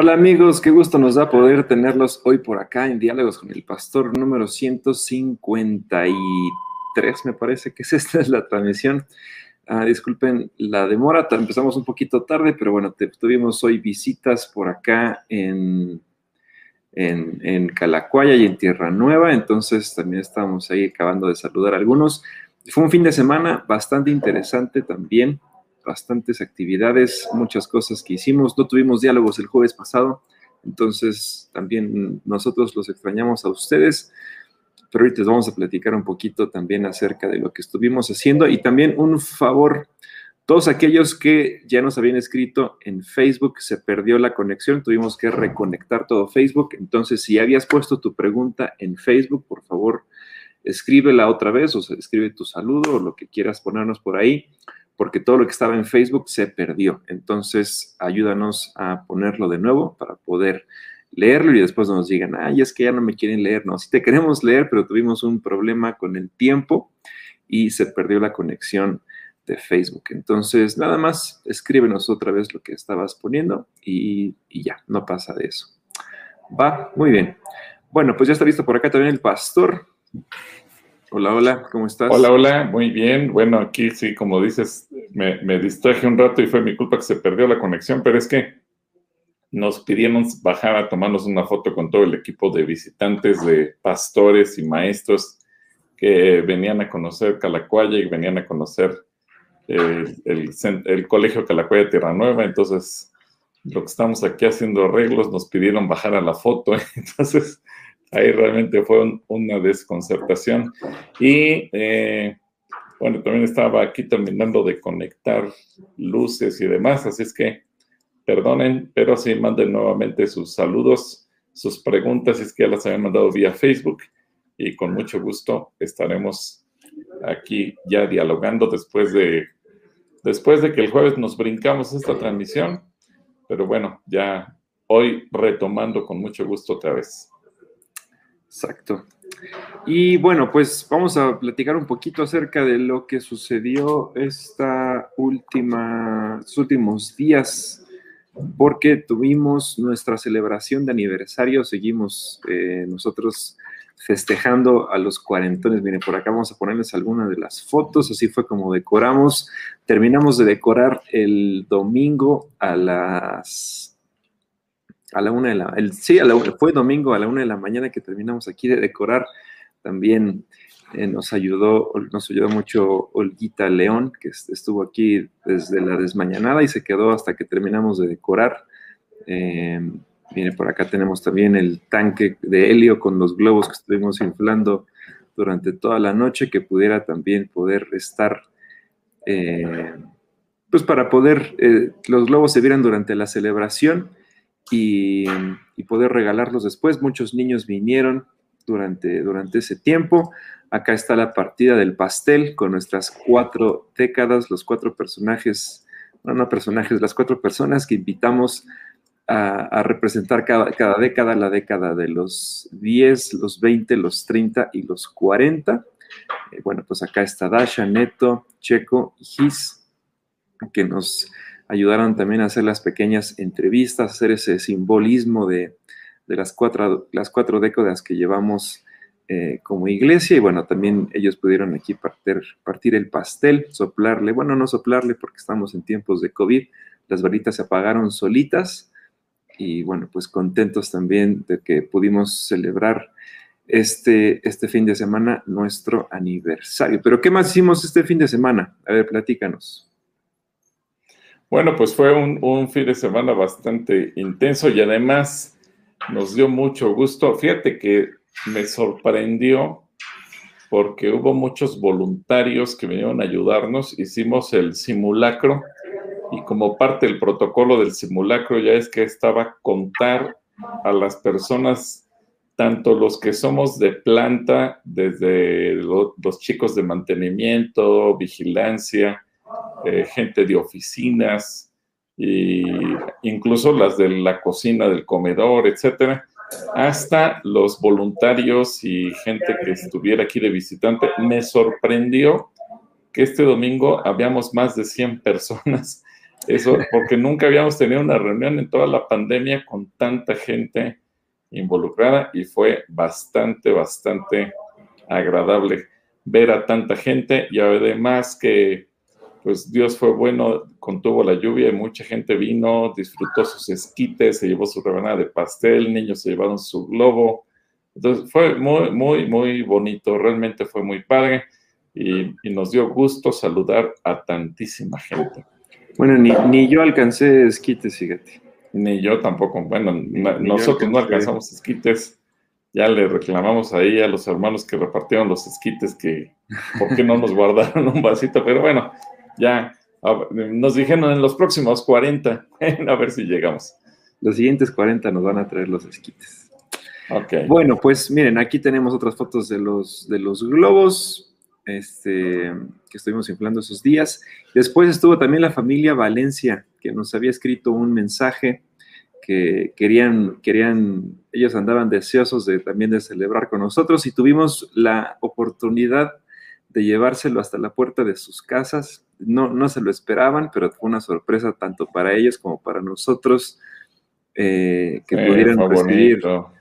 Hola amigos, qué gusto nos da poder tenerlos hoy por acá en Diálogos con el Pastor número 153, me parece que es esta es la transmisión. Ah, disculpen la demora, empezamos un poquito tarde, pero bueno, tuvimos hoy visitas por acá en, en, Calacuaya y en Tierra Nueva, entonces también estábamos ahí acabando de saludar a algunos. Fue un fin de semana bastante interesante también bastantes actividades, muchas cosas que hicimos. No tuvimos diálogos el jueves pasado, entonces también nosotros los extrañamos a ustedes. Pero ahorita les vamos a platicar un poquito también acerca de lo que estuvimos haciendo y también un favor. Todos aquellos que ya nos habían escrito en Facebook, se perdió la conexión, tuvimos que reconectar todo Facebook. Entonces, si habías puesto tu pregunta en Facebook, por favor, escríbela otra vez o escribe tu saludo o lo que quieras ponernos por ahí porque todo lo que estaba en Facebook se perdió. Entonces, ayúdanos a ponerlo de nuevo para poder leerlo y después nos digan, ay, es que ya no me quieren leer. No, sí te queremos leer, pero tuvimos un problema con el tiempo y se perdió la conexión de Facebook. Entonces, nada más, escríbenos otra vez lo que estabas poniendo y, y ya, no pasa de eso. Va, muy bien. Bueno, pues ya está listo por acá también el pastor. Hola, hola, ¿cómo estás? Hola, hola, muy bien. Bueno, aquí sí, como dices, me, me, distraje un rato y fue mi culpa que se perdió la conexión, pero es que nos pidieron bajar a tomarnos una foto con todo el equipo de visitantes, de pastores y maestros que venían a conocer Calacuaya y venían a conocer el, el, el Colegio Calacuaya Tierra Nueva. Entonces, lo que estamos aquí haciendo arreglos, nos pidieron bajar a la foto. Entonces, ahí realmente fue una desconcertación. Y eh, bueno, también estaba aquí terminando de conectar luces y demás, así es que perdonen, pero sí manden nuevamente sus saludos, sus preguntas, es que ya las habían mandado vía Facebook y con mucho gusto estaremos aquí ya dialogando después de después de que el jueves nos brincamos esta transmisión, pero bueno, ya hoy retomando con mucho gusto otra vez. Exacto. Y bueno, pues vamos a platicar un poquito acerca de lo que sucedió esta última, estos últimos días, porque tuvimos nuestra celebración de aniversario, seguimos eh, nosotros festejando a los cuarentones. Miren, por acá vamos a ponerles algunas de las fotos, así fue como decoramos. Terminamos de decorar el domingo a las a la una de la, el, sí, a la, fue domingo a la una de la mañana que terminamos aquí de decorar. También eh, nos ayudó, nos ayudó mucho Olguita León, que estuvo aquí desde la desmañanada y se quedó hasta que terminamos de decorar. Eh, por acá tenemos también el tanque de helio con los globos que estuvimos inflando durante toda la noche, que pudiera también poder estar, eh, pues para poder, eh, los globos se vieran durante la celebración y, poder regalarlos después. Muchos niños vinieron durante, durante ese tiempo. Acá está la partida del pastel con nuestras cuatro décadas, los cuatro personajes, no, no personajes, las cuatro personas que invitamos a, representar cada, cada, década, la década de los 10, los 20, los 30 y los 40. Eh, bueno, pues acá está Dasha, Neto, Checo y Gis, que nos ayudaron también a hacer las pequeñas entrevistas, hacer ese simbolismo de, las, cuatro, las cuatro décadas que llevamos eh, como iglesia. Y bueno, también ellos pudieron aquí partir, partir el pastel, soplarle, bueno, no soplarle porque estamos en tiempos de COVID, las varitas se apagaron solitas. Y bueno, pues contentos también de que pudimos celebrar este, este fin de semana nuestro aniversario. Pero ¿qué más hicimos este fin de semana? A ver, platícanos. Bueno, pues fue un, fin de semana bastante intenso y además nos dio mucho gusto. Fíjate que me sorprendió porque hubo muchos voluntarios que vinieron a ayudarnos. Hicimos el simulacro y como parte del protocolo del simulacro ya es que estaba contar a las personas tanto los que somos de planta, desde los chicos de mantenimiento, vigilancia, eh, gente de oficinas, incluso las de la cocina, del comedor, etcétera, hasta los voluntarios y gente que estuviera aquí de visitante. Me sorprendió que este domingo habíamos más de 100 personas. Eso porque nunca habíamos tenido una reunión en toda la pandemia con tanta gente involucrada y fue bastante, bastante agradable ver a tanta gente y además que pues Dios fue bueno, contuvo la lluvia y mucha gente vino, disfrutó sus esquites, se llevó su rebanada de pastel, niños se llevaron su globo. Entonces fue muy, muy, muy bonito, realmente fue muy padre y, nos dio gusto saludar a tantísima gente. Bueno, ni, ni yo alcancé esquites, fíjate. Ni yo tampoco. Bueno, nosotros no alcanzamos esquites. Ya le reclamamos ahí a los hermanos que repartieron los esquites que por qué no nos guardaron un vasito, pero bueno, ya nos dijeron en los próximos 40, a ver si llegamos. Los siguientes 40 nos van a traer los esquites. Okay. Bueno, pues miren, aquí tenemos otras fotos de los, de los globos este, que estuvimos inflando esos días. Después estuvo también la familia Valencia, que nos había escrito un mensaje que querían, querían, ellos andaban deseosos de también de celebrar con nosotros y tuvimos la oportunidad de llevárselo hasta la puerta de sus casas. No, no se lo esperaban, pero fue una sorpresa tanto para ellos como para nosotros eh, que pudieran recibir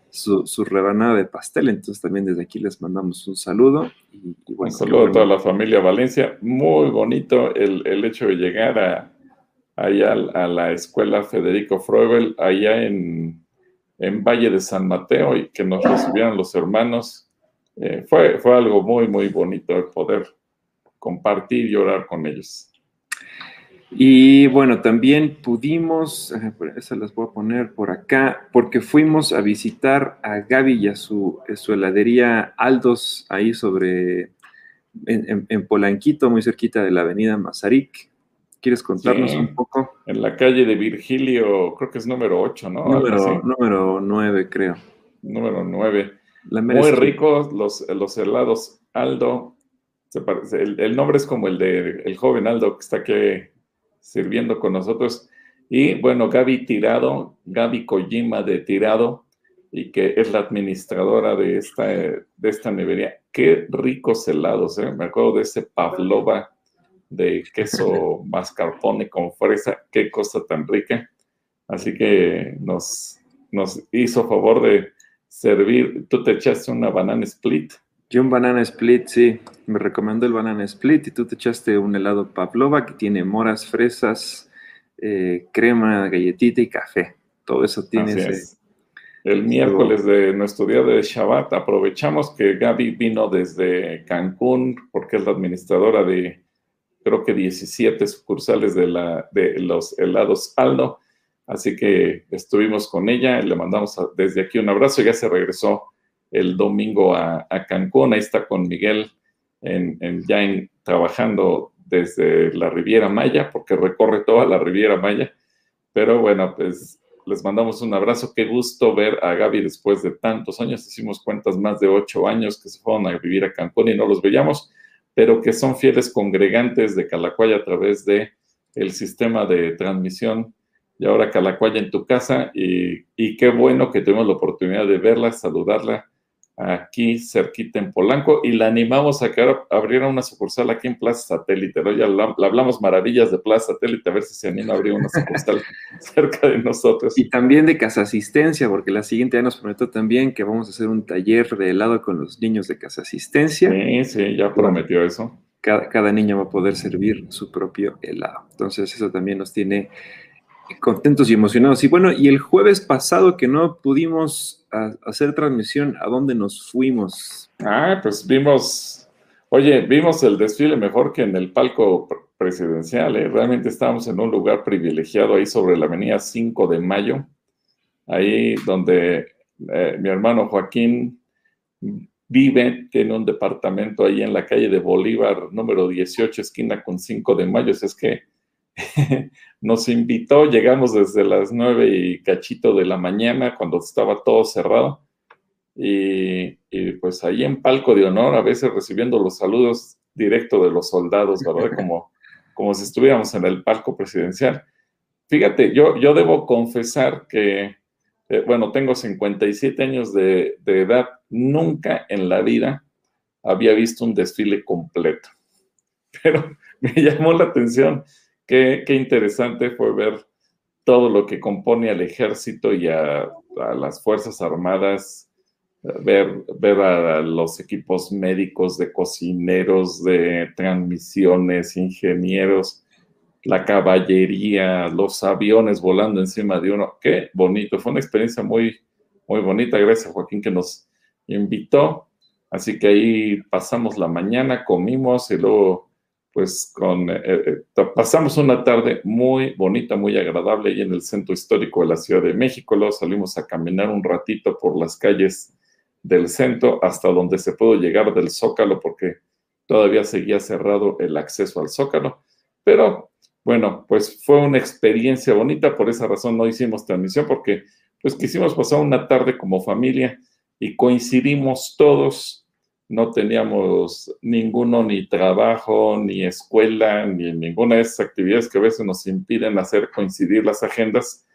su, su, rebanada de pastel. Entonces también desde aquí les mandamos un saludo. Y, un saludo a toda la familia Valencia. Muy bonito el, el hecho de llegar a, allá a la escuela Federico Freubel, allá en, Valle de San Mateo, y que nos recibieron los hermanos. Eh, fue, fue algo muy, muy bonito el poder compartir y orar con ellos. Y bueno, también pudimos, esas las voy a poner por acá, porque fuimos a visitar a Gaby y a su, su heladería Aldos, ahí sobre, en, Polanquito, muy cerquita de la avenida Mazarik. ¿Quieres contarnos un poco? En la calle de Virgilio, creo que es número 8, ¿no? Número, número 9, creo. Número 9. Muy ricos los, los helados Aldo. El, nombre es como el de el joven Aldo que está aquí sirviendo con nosotros. Y bueno, Gaby Tirado, Gaby Kojima de Tirado, y que es la administradora de esta, de esta nevería. Qué ricos helados, ¿eh? Me acuerdo de ese Pavlova de queso mascarpone con fresa, qué cosa tan rica. Así que nos, nos hizo favor de servir. ¿Tú te echaste una banana split? Yo un banana split, sí. Me recomendó el banana split y tú te echaste un helado pavlova que tiene moras, fresas, eh, crema, galletita y café. Todo eso tiene ese, El miércoles de nuestro día de Shabbat aprovechamos que Gaby vino desde Cancún porque es la administradora de creo que 17 sucursales de, la, de los helados Aldo. Así que estuvimos con ella, le mandamos desde aquí un abrazo. Ya se regresó el domingo a, Cancún, ahí está con Miguel en, ya en, trabajando desde la Riviera Maya, porque recorre toda la Riviera Maya. Pero bueno, pues les mandamos un abrazo. Qué gusto ver a Gaby después de tantos años. Hicimos cuentas más de ocho años que se fueron a vivir a Cancún y no los veíamos pero que son fieles congregantes de Calacuaya a través de el sistema de transmisión y ahora Calacuaya en tu casa y, y qué bueno que tuvimos la oportunidad de verla, saludarla aquí cerquita en Polanco y la animamos a que abriera una sucursal aquí en Plaza Satélite. ¿no? Ya la, hablamos maravillas de Plaza Satélite, a ver si se anima a abrir una sucursal cerca de nosotros. Y también de Casa Asistencia, porque la siguiente ya nos prometió también que vamos a hacer un taller de helado con los niños de Casa Asistencia. Sí, sí, ya prometió eso. Cada, cada niño va a poder servir su propio helado. Entonces eso también nos tiene contentos y emocionados. Y bueno, y el jueves pasado que no pudimos hacer transmisión, ¿a dónde nos fuimos? Ah, pues vimos, oye, vimos el desfile mejor que en el palco presidencial. ¿eh? Realmente estábamos en un lugar privilegiado ahí sobre la avenida 5 de Mayo, ahí donde eh, mi hermano Joaquín vive, tiene un departamento ahí en la calle de Bolívar, número 18, esquina con 5 de Mayo. Es que nos invitó, llegamos desde las nueve y cachito de la mañana cuando estaba todo cerrado y, pues ahí en palco de honor, a veces recibiendo los saludos directo de los soldados, ¿verdad? Como, como si estuviéramos en el palco presidencial. Fíjate, yo, yo debo confesar que, eh, bueno, tengo 57 años de, de edad, nunca en la vida había visto un desfile completo. Pero me llamó la atención, qué, interesante fue ver todo lo que compone al ejército y a, las Fuerzas Armadas, ver, ver a los equipos médicos, de cocineros, de transmisiones, ingenieros, la caballería, los aviones volando encima de uno. Qué bonito, fue una experiencia muy, muy bonita. Gracias, Joaquín, que nos invitó. Así que ahí pasamos la mañana, comimos y luego, pues, con, eh, eh, pasamos una tarde muy bonita, muy agradable ahí en el centro histórico de la Ciudad de México. Luego salimos a caminar un ratito por las calles del centro hasta donde se pudo llegar del Zócalo porque todavía seguía cerrado el acceso al Zócalo. Pero bueno, pues fue una experiencia bonita, por esa razón no hicimos transmisión porque pues quisimos pasar una tarde como familia y coincidimos todos, no teníamos ninguno ni trabajo, ni escuela, ni ninguna de esas actividades que a veces nos impiden hacer coincidir las agendas.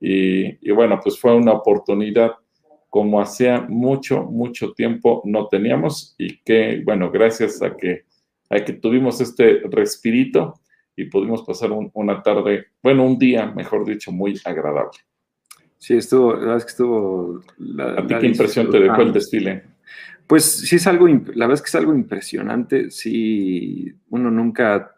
Y, y bueno, pues fue una oportunidad como hacía mucho, mucho tiempo no teníamos y que, bueno, gracias a que, a que tuvimos este respirito y pudimos pasar una tarde, bueno, un día, mejor dicho, muy agradable. Sí, estuvo, la verdad es que estuvo... ¿A ti qué impresión te dejó el desfile? Pues sí es algo, la verdad es que es algo impresionante, sí, uno nunca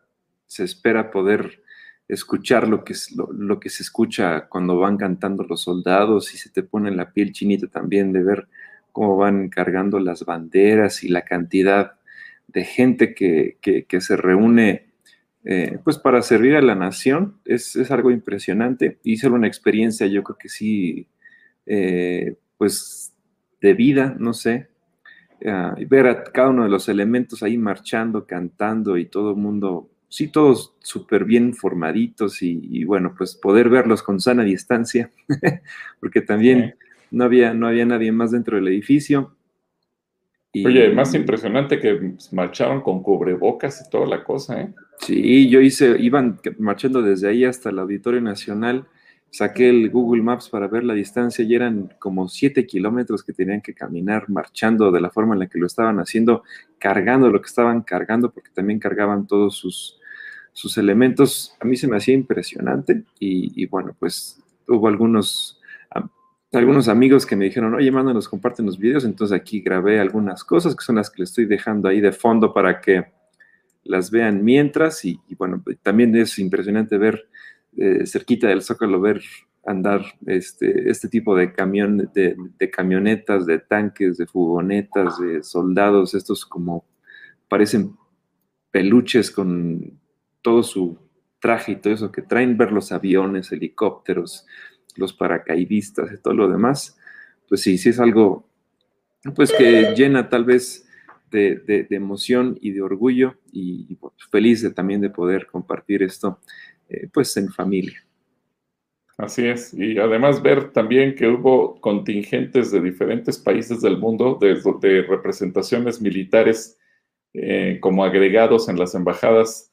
se espera poder escuchar lo que, es, lo, que se escucha cuando van cantando los soldados y se te pone la piel chinita también de ver cómo van cargando las banderas y la cantidad de gente que, se reúne eh, pues para servir a la nación. Es, algo impresionante y ser una experiencia yo creo que sí, eh, pues de vida, no sé, ah, ver a cada uno de los elementos ahí marchando, cantando y todo el mundo sí, todos súper bien formaditos y, bueno, pues poder verlos con sana distancia, porque también no, había, no había nadie más dentro del edificio. Oye, más impresionante que marcharon con cubrebocas y toda la cosa, ¿eh? Sí, yo hice, iban marchando desde ahí hasta el Auditorio Nacional, saqué el Google Maps para ver la distancia y eran como siete kilómetros que tenían que caminar marchando de la forma en la que lo estaban haciendo, cargando lo que estaban cargando, porque también cargaban todos sus, sus elementos, a mí se me hacía impresionante y, bueno, pues hubo algunos, algunos amigos que me dijeron, oye, mándanos, comparten los videos, entonces aquí grabé algunas cosas que son las que le estoy dejando ahí de fondo para que las vean mientras y, bueno, también es impresionante ver eh, cerquita del Zócalo, ver andar este, este tipo de camión, de, de, camionetas, de tanques, de furgonetas, de soldados, estos como parecen peluches con todo su traje y todo eso que traen, ver los aviones, helicópteros, los paracaidistas y todo lo demás, pues sí, sí es algo, pues que llena tal vez de, emoción y de orgullo y, pues, feliz de, también de poder compartir esto, eh, pues en familia. Así es, y además ver también que hubo contingentes de diferentes países del mundo, de, representaciones militares eh, como agregados en las embajadas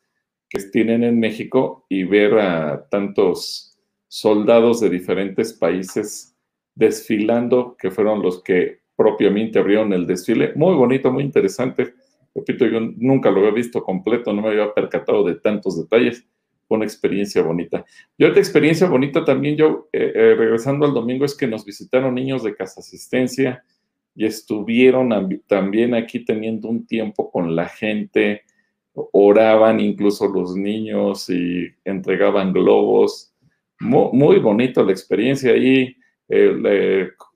que tienen en México y ver a tantos soldados de diferentes países desfilando, que fueron los que propiamente abrieron el desfile. Muy bonito, muy interesante. Repito, yo nunca lo había visto completo, no me había percatado de tantos detalles. Una experiencia bonita. Y otra experiencia bonita también, yo, eh, eh, regresando al domingo, es que nos visitaron niños de casa asistencia y estuvieron también aquí teniendo un tiempo con la gente, oraban incluso los niños y entregaban globos. Muy, bonito la experiencia ahí,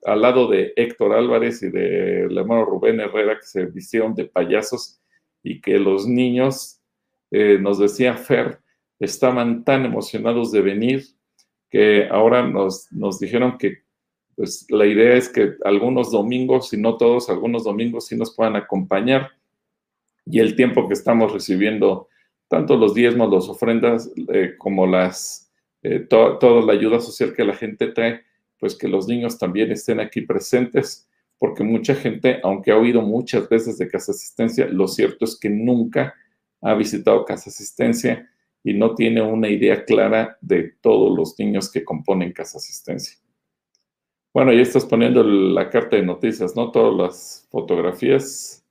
al lado de Héctor Álvarez y de hermano Rubén Herrera, que se vistieron de payasos y que los niños, eh, nos decía Fer, estaban tan emocionados de venir que ahora nos, nos dijeron que pues, la idea es que algunos domingos, si no todos, algunos domingos sí nos puedan acompañar. Y el tiempo que estamos recibiendo, tanto los diezmos, las ofrendas, eh, como las, eh, toda la ayuda social que la gente trae, pues que los niños también estén aquí presentes porque mucha gente, aunque ha oído muchas veces de casa asistencia, lo cierto es que nunca ha visitado casa asistencia y no tiene una idea clara de todos los niños que componen casa asistencia. Bueno, ya estás poniendo la carta de noticias, ¿no? Todas las fotografías.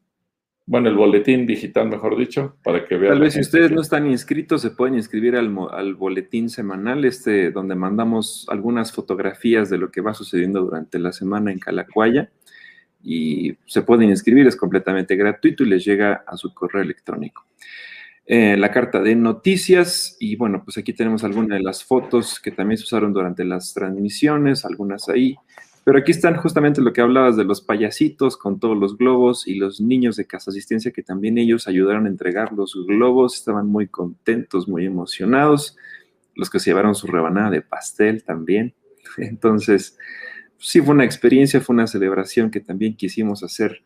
Bueno, el boletín digital, mejor dicho, para que vean. Tal vez si ustedes no están inscritos, se pueden inscribir al, al, boletín semanal, este, donde mandamos algunas fotografías de lo que va sucediendo durante la semana en Calacuaya. Y se pueden inscribir, es completamente gratuito y les llega a su correo electrónico. Eh, la carta de noticias. Y bueno, pues aquí tenemos algunas de las fotos que también se usaron durante las transmisiones, algunas ahí, pero aquí están justamente lo que hablabas de los payasitos con todos los globos y los niños de casa asistencia que también ellos ayudaron a entregar los globos, estaban muy contentos, muy emocionados, los que se llevaron su rebanada de pastel también. Entonces, sí fue una experiencia, fue una celebración que también quisimos hacer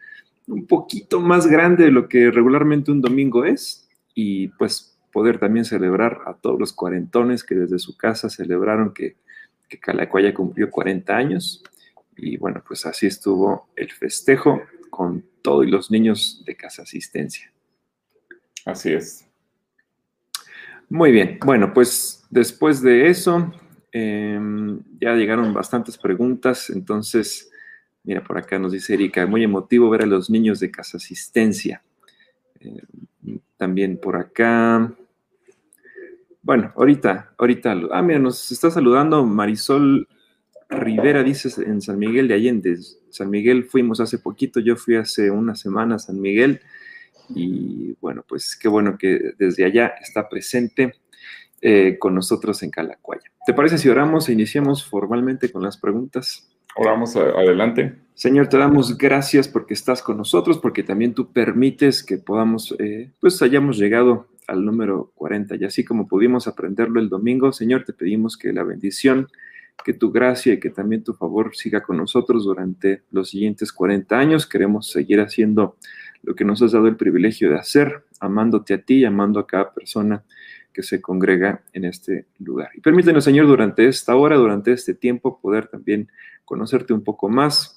un poquito más grande de lo que regularmente un domingo es, y pues poder también celebrar a todos los cuarentones que desde su casa celebraron que, que Calacuaya cumplió 40 años. Y bueno, pues así estuvo el festejo con todos los niños de casa asistencia. Así es. Muy bien, bueno, pues después de eso em, ya llegaron bastantes preguntas, entonces, mira, por acá nos dice Erika, muy emotivo ver a los niños de casa asistencia. Eh, también por acá. Bueno, ahorita, ahorita. Ah, mira, nos está saludando Marisol Rivera, dice en San Miguel de Allende. San Miguel fuimos hace poquito, yo fui hace una semana a San Miguel. Y bueno, pues qué bueno que desde allá está presente eh, con nosotros en Calacuaya. ¿Te parece si oramos e iniciamos formalmente con las preguntas? Oramos adelante. Señor, te damos gracias porque estás con nosotros, porque también tú permites que podamos, eh, pues hayamos llegado al número 40. Y así como pudimos aprenderlo el domingo, Señor, te pedimos que la bendición, que tu gracia y que también tu favor siga con nosotros durante los siguientes 40 años. Queremos seguir haciendo lo que nos has dado el privilegio de hacer, amándote a ti y amando a cada persona que se congrega en este lugar. Y permítenos, Señor, durante esta hora, durante este tiempo, poder también conocerte un poco más,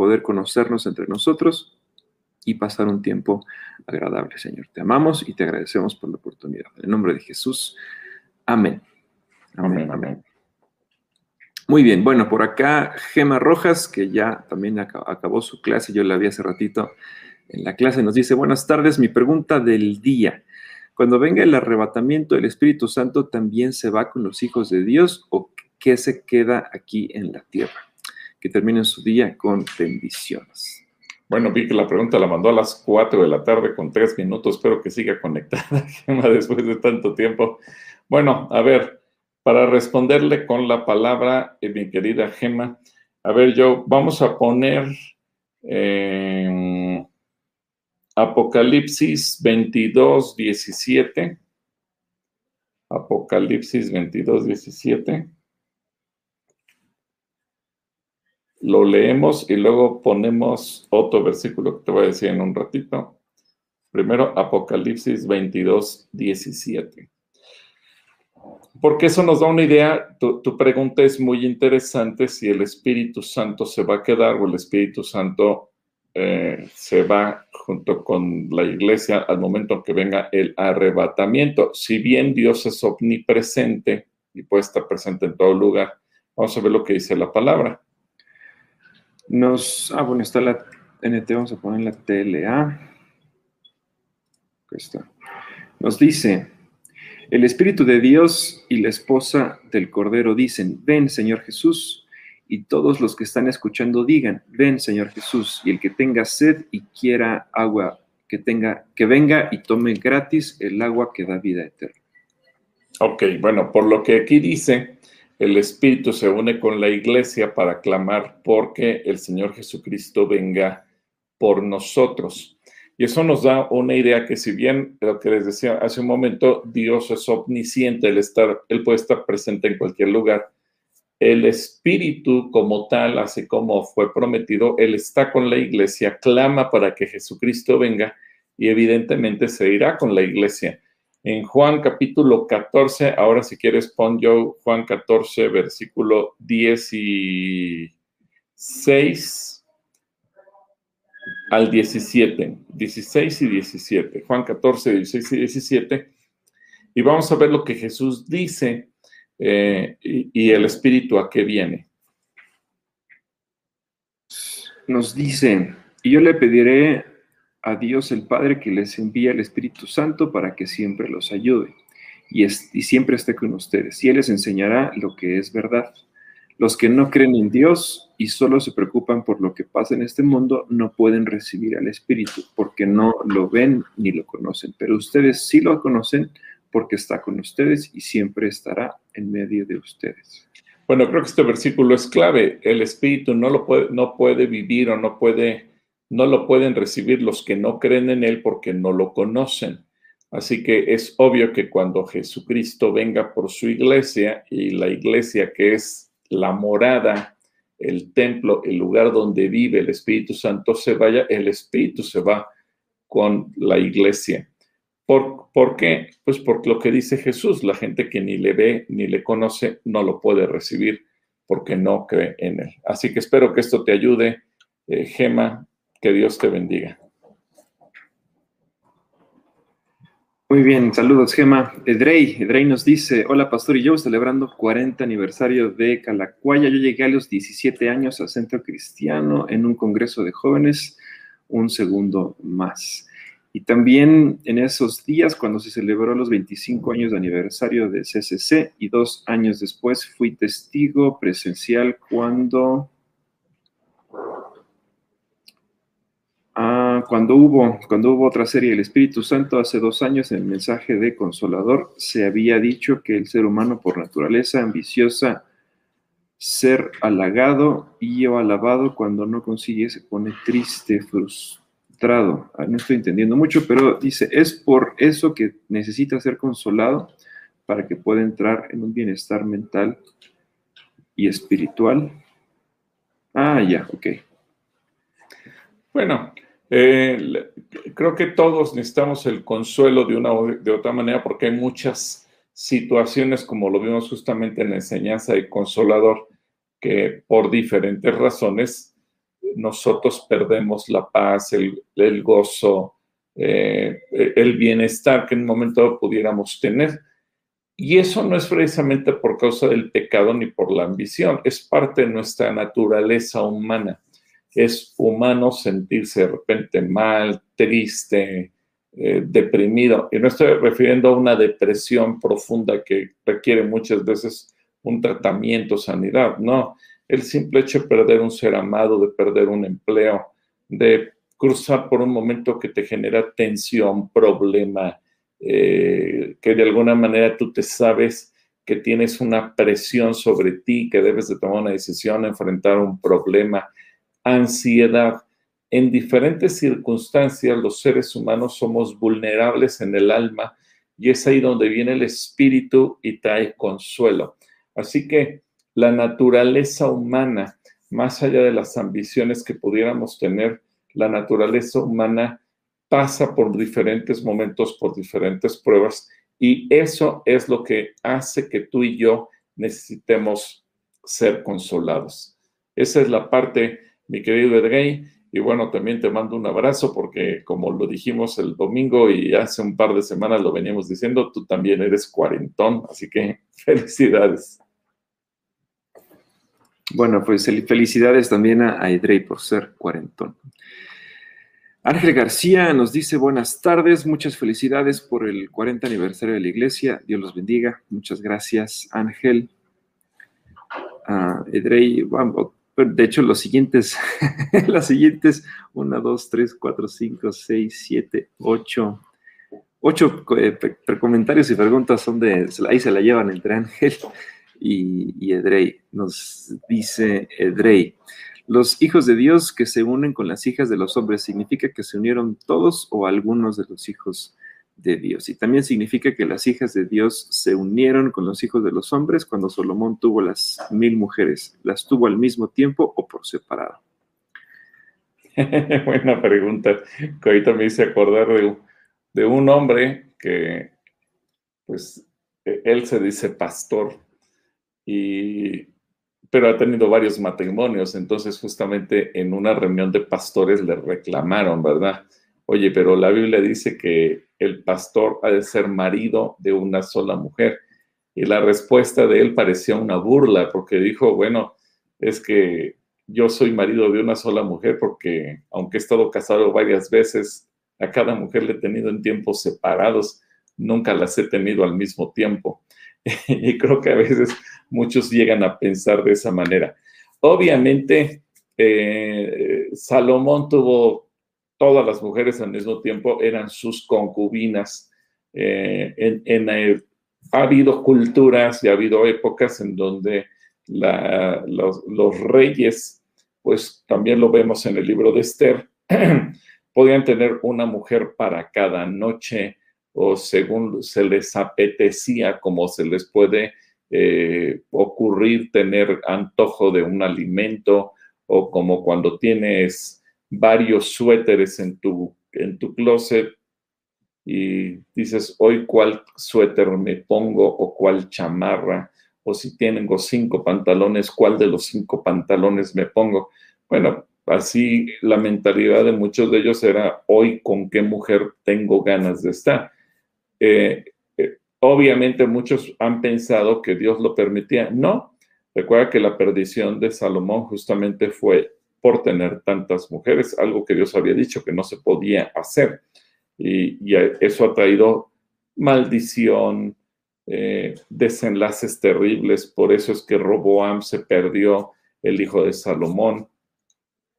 poder conocernos entre nosotros y pasar un tiempo agradable, Señor. Te amamos y te agradecemos por la oportunidad. En el nombre de Jesús. Amén. Amén, amén. Muy bien, bueno, por acá Gema Rojas, que ya también acabó su clase, yo la vi hace ratito en la clase, nos dice, buenas tardes, mi pregunta del día. Cuando venga el arrebatamiento, ¿el Espíritu Santo también se va con los hijos de Dios o qué se queda aquí en la tierra? Que terminen su día con bendiciones. Bueno, vi que la pregunta la mandó a las 4 de la tarde con 3 minutos. Espero que siga conectada, Gema, después de tanto tiempo. Bueno, a ver, para responderle con la palabra, eh, mi querida Gema, a ver, yo vamos a poner eh, Apocalipsis 22, 17. Apocalipsis 22, 17 lo leemos y luego ponemos otro versículo que te voy a decir en un ratito. Primero, Apocalipsis 22, 17. Porque eso nos da una idea, tu, pregunta es muy interesante, si el Espíritu Santo se va a quedar o el Espíritu Santo eh, se va junto con la iglesia al momento que venga el arrebatamiento. Si bien Dios es omnipresente y puede estar presente en todo lugar, vamos a ver lo que dice la palabra. Nos, ah, bueno, está la NT, vamos a poner la TLA. Aquí está. Nos dice, el Espíritu de Dios y la esposa del Cordero dicen, ven Señor Jesús, y todos los que están escuchando digan, ven Señor Jesús, y el que tenga sed y quiera agua, que tenga, que venga y tome gratis el agua que da vida eterna. Ok, bueno, por lo que aquí dice, el Espíritu se une con la iglesia para clamar porque el Señor Jesucristo venga por nosotros. Y eso nos da una idea que si bien lo que les decía hace un momento, Dios es omnisciente, él, él puede estar presente en cualquier lugar. El Espíritu como tal, así como fue prometido, Él está con la iglesia, clama para que Jesucristo venga y evidentemente se irá con la iglesia en Juan capítulo 14, ahora si quieres pon yo Juan 14, versículo 16. al 17, 16 y 17, Juan 14, 16 y 17, y vamos a ver lo que Jesús dice eh, y, y el Espíritu a qué viene. Nos dice, y yo le pediré a Dios el Padre que les envíe el Espíritu Santo para que siempre los ayude y, y, siempre esté con ustedes. Y Él les enseñará lo que es verdad. Los que no creen en Dios y solo se preocupan por lo que pasa en este mundo no pueden recibir al Espíritu porque no lo ven ni lo conocen. Pero ustedes sí lo conocen porque está con ustedes y siempre estará en medio de ustedes. Bueno, creo que este versículo es clave. El Espíritu no lo puede, no puede vivir o no puede no lo pueden recibir los que no creen en Él porque no lo conocen. Así que es obvio que cuando Jesucristo venga por su iglesia y la iglesia que es la morada, el templo, el lugar donde vive el Espíritu Santo se vaya, el Espíritu se va con la iglesia. ¿Por, ¿Por, qué? Pues por lo que dice Jesús, la gente que ni le ve ni le conoce no lo puede recibir porque no cree en él. Así que espero que esto te ayude, eh, Gema, que Dios te bendiga. Muy bien, saludos Gema. Edrey, Edrey nos dice, hola pastor y yo celebrando 40 aniversario de Calacuaya. Yo llegué a los 17 años a Centro Cristiano en un congreso de jóvenes, un segundo más. Y también en esos días, cuando se celebró los 25 años de aniversario de CCC y dos años después fui testigo presencial cuando Cuando hubo, cuando hubo otra serie, El Espíritu Santo, hace dos años, en el mensaje de Consolador, se había dicho que el ser humano por naturaleza ambiciosa, ser halagado y o alabado cuando no consigue se pone triste, frustrado. Ah, no estoy entendiendo mucho, pero dice, es por eso que necesita ser consolado para que pueda entrar en un bienestar mental y espiritual. Ah, ya, ok. Bueno, eh, creo que todos necesitamos el consuelo de una o de otra manera porque hay muchas situaciones, como lo vimos justamente en la enseñanza de consolador, que por diferentes razones nosotros perdemos la paz, el, gozo, eh, el bienestar que en un momento pudiéramos tener. Y eso no es precisamente por causa del pecado ni por la ambición, es parte de nuestra naturaleza humana es humano sentirse de repente mal, triste, eh, deprimido. Y no estoy refiriendo a una depresión profunda que requiere muchas veces un tratamiento, sanidad, no. El simple hecho de perder un ser amado, de perder un empleo, de cruzar por un momento que te genera tensión, problema, eh, que de alguna manera tú te sabes que tienes una presión sobre ti, que debes de tomar una decisión, enfrentar un problema, ansiedad. En diferentes circunstancias los seres humanos somos vulnerables en el alma y es ahí donde viene el espíritu y trae consuelo. Así que la naturaleza humana, más allá de las ambiciones que pudiéramos tener, la naturaleza humana pasa por diferentes momentos, por diferentes pruebas y eso es lo que hace que tú y yo necesitemos ser consolados. Esa es la parte mi querido Edrey. Y bueno, también te mando un abrazo porque como lo dijimos el domingo y hace un par de semanas lo veníamos diciendo, tú también eres cuarentón, así que felicidades. Bueno, pues felicidades también a Edrey por ser cuarentón. Ángel García nos dice buenas tardes, muchas felicidades por el 40 aniversario de la iglesia, Dios los bendiga, muchas gracias Ángel. Uh, Edrey, vamos, de hecho, los siguientes, las siguientes, 1, 2, 3, 4, 5, 6, 7, 8, 8 comentarios y preguntas son de, ahí se la llevan entre Ángel y, y Edrey. Nos dice Edrey, los hijos de Dios que se unen con las hijas de los hombres, ¿significa que se unieron todos o algunos de los hijos de Dios. Y también significa que las hijas de Dios se unieron con los hijos de los hombres cuando Salomón tuvo las mil mujeres. ¿Las tuvo al mismo tiempo o por separado? Buena pregunta, que ahorita me hice acordar de, de un hombre que, pues, e, él se dice pastor y pero ha tenido varios matrimonios, entonces justamente en una reunión de pastores le reclamaron, ¿verdad? Oye, pero la Biblia dice que el pastor ha de ser marido de una sola mujer. Y la respuesta de él parecía una burla, porque dijo, bueno, es que yo soy marido de una sola mujer porque aunque he estado casado varias veces, a cada mujer le he tenido en tiempos separados, nunca las he tenido al mismo tiempo. y creo que a veces muchos llegan a pensar de esa manera. Obviamente, eh, Salomón tuvo todas las mujeres al mismo tiempo, eran sus concubinas. Eh, en, ha habido culturas y ha habido épocas en donde los, los, reyes, pues también lo vemos en el libro de Esther, podían tener una mujer para cada noche o según se les apetecía, como se les puede eh, ocurrir tener antojo de un alimento o como cuando tienes varios suéteres en tu, en tu closet y dices, hoy cuál suéter me pongo o cuál chamarra, o si tengo cinco pantalones, cuál de los cinco pantalones me pongo. Bueno, así la mentalidad de muchos de ellos era, hoy con qué mujer tengo ganas de estar. Eh, eh, obviamente muchos han pensado que Dios lo permitía. No, recuerda que la perdición de Salomón justamente fue por tener tantas mujeres, algo que Dios había dicho que no se podía hacer. Y, eso ha traído maldición, eh, desenlaces terribles. Por eso es que Roboam se perdió el hijo de Salomón.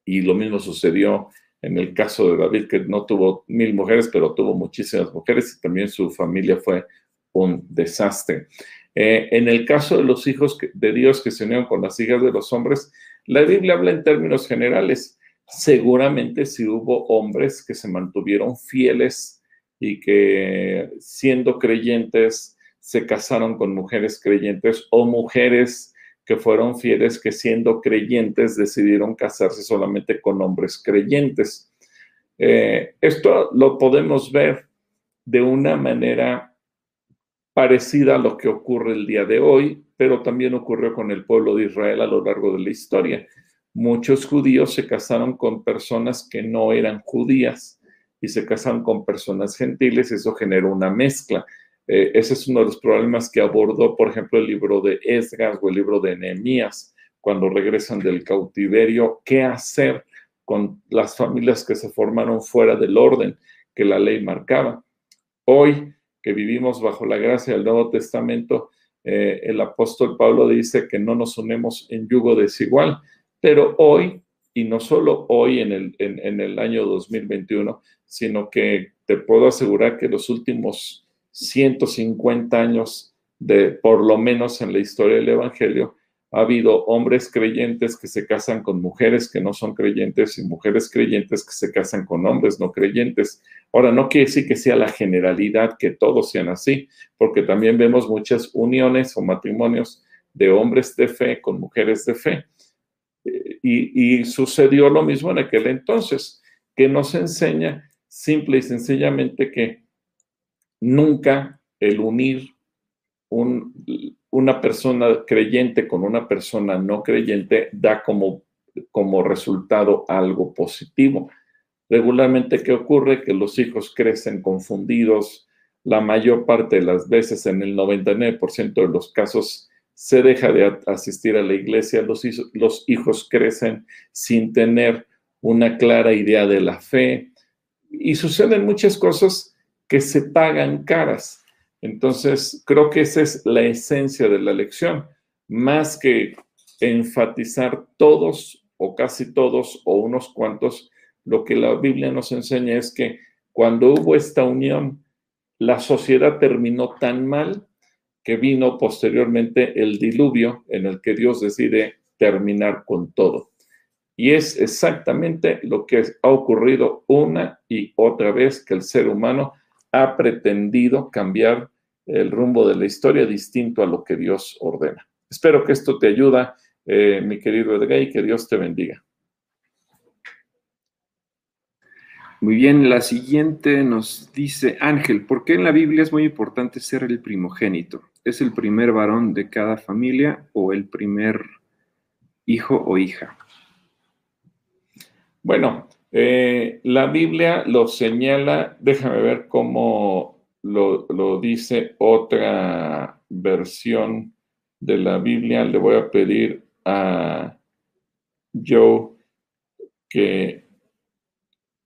Y lo mismo sucedió en el caso de David, que no tuvo mil mujeres, pero tuvo muchísimas mujeres y también su familia fue un desastre. Eh, en el caso de los hijos de Dios que se unieron con las hijas de los hombres, la Biblia habla en términos generales. Seguramente si hubo hombres que se mantuvieron fieles y que siendo creyentes se casaron con mujeres creyentes o mujeres que fueron fieles que siendo creyentes decidieron casarse solamente con hombres creyentes. Eh, esto lo podemos ver de una manera parecida a lo que ocurre el día de hoy, pero también ocurrió con el pueblo de Israel a lo largo de la historia. Muchos judíos se casaron con personas que no eran judías y se casaron con personas gentiles, eso generó una mezcla. Eh, ese es uno de los problemas que abordó, por ejemplo, el libro de Esdras o el libro de Nehemías, cuando regresan del cautiverio, qué hacer con las familias que se formaron fuera del orden que la ley marcaba. Hoy, que vivimos bajo la gracia del Nuevo Testamento, eh, el apóstol Pablo dice que no nos unemos en yugo desigual, pero hoy, y no solo hoy en el, en el año 2021, sino que te puedo asegurar que los últimos 150 años de, por lo menos en la historia del Evangelio, ha habido hombres creyentes que se casan con mujeres que no son creyentes y mujeres creyentes que se casan con hombres no creyentes. Ahora, no quiere decir que sea la generalidad que todos sean así, porque también vemos muchas uniones o matrimonios de hombres de fe con mujeres de fe. Eh, y, y sucedió lo mismo en aquel entonces, que nos enseña simple y sencillamente que nunca el unir una persona creyente con una persona no creyente da como, como resultado algo positivo. Regularmente, ¿qué ocurre? Que los hijos crecen confundidos. La mayor parte de las veces, en el 99% de los casos, se deja de asistir a la iglesia. Los, los hijos crecen sin tener una clara idea de la fe. Y suceden muchas cosas que se pagan caras. Entonces, creo que esa es la esencia de la lección, más que enfatizar todos o casi todos o unos cuantos, lo que la Biblia nos enseña es que cuando hubo esta unión, la sociedad terminó tan mal que vino posteriormente el diluvio en el que Dios decide terminar con todo. Y es exactamente lo que ha ocurrido una y otra vez que el ser humano ha pretendido cambiar el rumbo de la historia distinto a lo que Dios ordena. Espero que esto te ayuda, eh, mi querido Edgar, y que Dios te bendiga. Muy bien, la siguiente nos dice Ángel, ¿por qué en la Biblia es muy importante ser el primogénito? ¿Es el primer varón de cada familia o el primer hijo o hija? Bueno, eh, la Biblia lo señala, déjame ver cómo lo, dice otra versión de la Biblia. Le voy a pedir a Joe que,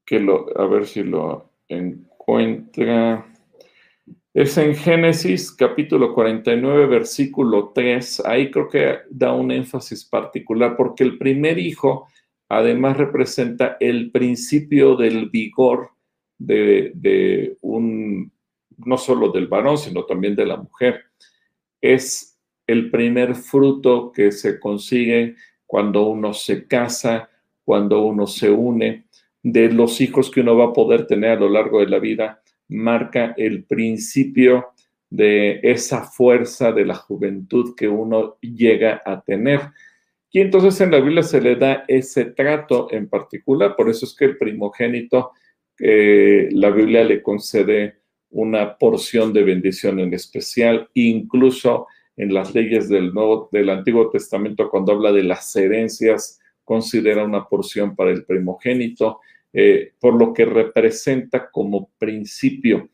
que lo, a ver si lo encuentra. Es en Génesis capítulo 49, versículo 3. Ahí creo que da un énfasis particular porque el primer hijo además representa el principio del vigor de, un, no solo del varón, sino también de la mujer. Es el primer fruto que se consigue cuando uno se casa, cuando uno se une, de los hijos que uno va a poder tener a lo largo de la vida, marca el principio de esa fuerza de la juventud que uno llega a tener. Y entonces en la Biblia se le da ese trato en particular, por eso es que el primogénito, eh, la Biblia le concede una porción de bendición en especial, incluso en las leyes del, Nuevo, del Antiguo Testamento, cuando habla de las herencias, considera una porción para el primogénito, eh, por lo que representa como principio.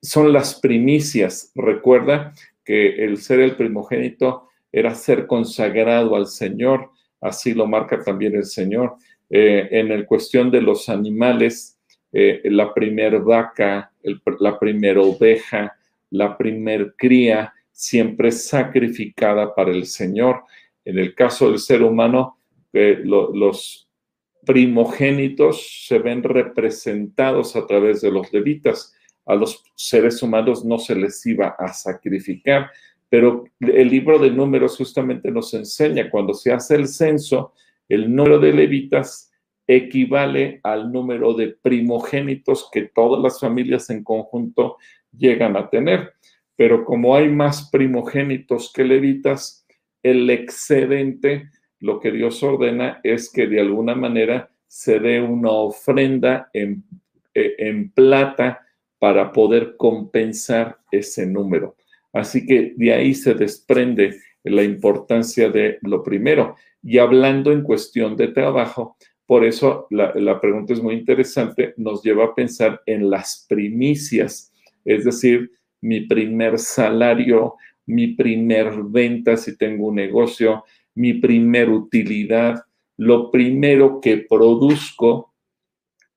Son las primicias. Recuerda que el ser el primogénito era ser consagrado al Señor, así lo marca también el Señor. Eh, en el cuestión de los animales, eh, la primer vaca, la primera oveja, la primer cría, siempre sacrificada para el Señor. En el caso del ser humano, eh, los primogénitos se ven representados a través de los levitas. A los seres humanos no se les iba a sacrificar, pero el libro de números justamente nos enseña, cuando se hace el censo, el número de levitas equivale al número de primogénitos que todas las familias en conjunto llegan a tener. Pero como hay más primogénitos que levitas, el excedente, lo que Dios ordena es que de alguna manera se dé una ofrenda en, eh, plata para poder compensar ese número. Así que de ahí se desprende la importancia de lo primero. Y hablando en cuestión de trabajo, por eso la, pregunta es muy interesante, nos lleva a pensar en las primicias, es decir, mi primer salario, mi primer venta si tengo un negocio, mi primer utilidad, lo primero que produzco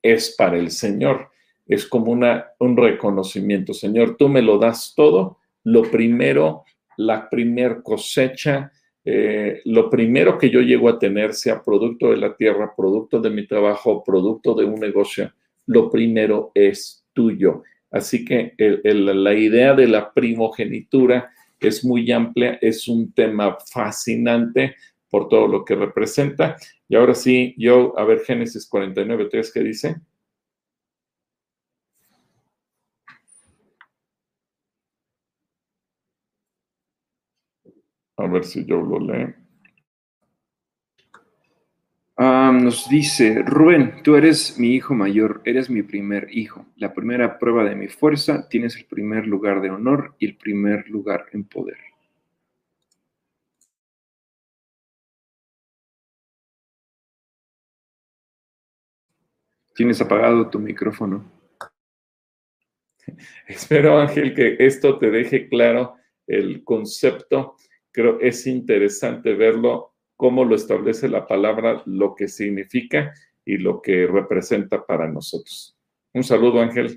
es para el Señor. Es como un reconocimiento. Señor, tú me lo das todo lo primero, la primer cosecha, eh, lo primero que yo llego a tener, sea producto de la tierra, producto de mi trabajo, producto de un negocio, lo primero es tuyo. Así que la idea de la primogenitura es muy amplia, es un tema fascinante por todo lo que representa. Y ahora sí, yo, a ver, Génesis 49, 3, ¿qué dice? A ver si yo lo leo. Ah, nos dice, Rubén, tú eres mi hijo mayor, eres mi primer hijo, la primera prueba de mi fuerza, tienes el primer lugar de honor y el primer lugar en poder. Tienes apagado tu micrófono. Espero, Ángel, que esto te deje claro el concepto creo es interesante verlo, cómo lo establece la palabra, lo que significa y lo que representa para nosotros. Un saludo, Ángel.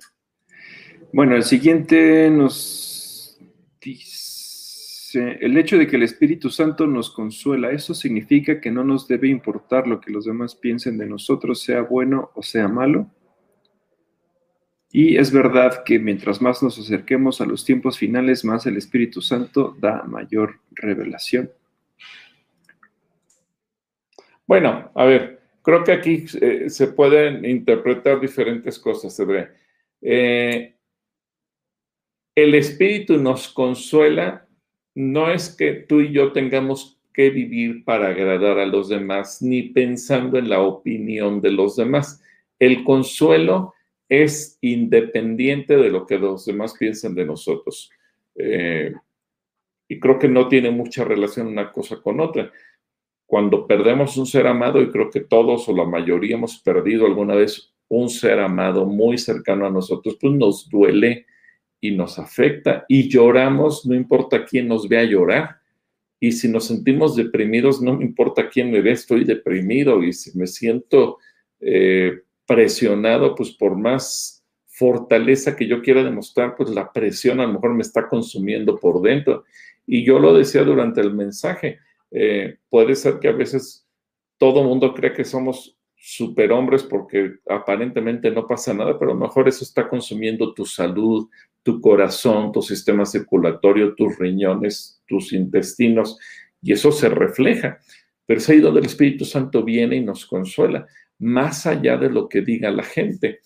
Bueno, el siguiente nos dice, el hecho de que el Espíritu Santo nos consuela, eso significa que no nos debe importar lo que los demás piensen de nosotros, sea bueno o sea malo. Y es verdad que mientras más nos acerquemos a los tiempos finales, más el Espíritu Santo da mayor revelación. Bueno, a ver, creo que aquí eh, se pueden interpretar diferentes cosas, eh, el Espíritu nos consuela, no es que tú y yo tengamos que vivir para agradar a los demás, ni pensando en la opinión de los demás. El consuelo es independiente de lo que los demás piensen de nosotros. Eh, y creo que no tiene mucha relación una cosa con otra. cuando perdemos un ser amado, y creo que todos o la mayoría hemos perdido alguna vez un ser amado muy cercano a nosotros, pues nos duele y nos afecta y lloramos, no importa quién nos vea llorar. Y si nos sentimos deprimidos, no importa quién me ve, estoy deprimido. Y si me siento eh, presionado, pues por más fortaleza que yo quiera demostrar, pues la presión a lo mejor me está consumiendo por dentro. Y yo lo decía durante el mensaje, eh, puede ser que a veces todo mundo cree que somos superhombres porque aparentemente no pasa nada, pero a lo mejor eso está consumiendo tu salud, tu corazón, tu sistema circulatorio, tus riñones, tus intestinos, y eso se refleja. Pero es ahí donde el Espíritu Santo viene y nos consuela, más allá de lo que diga la gente.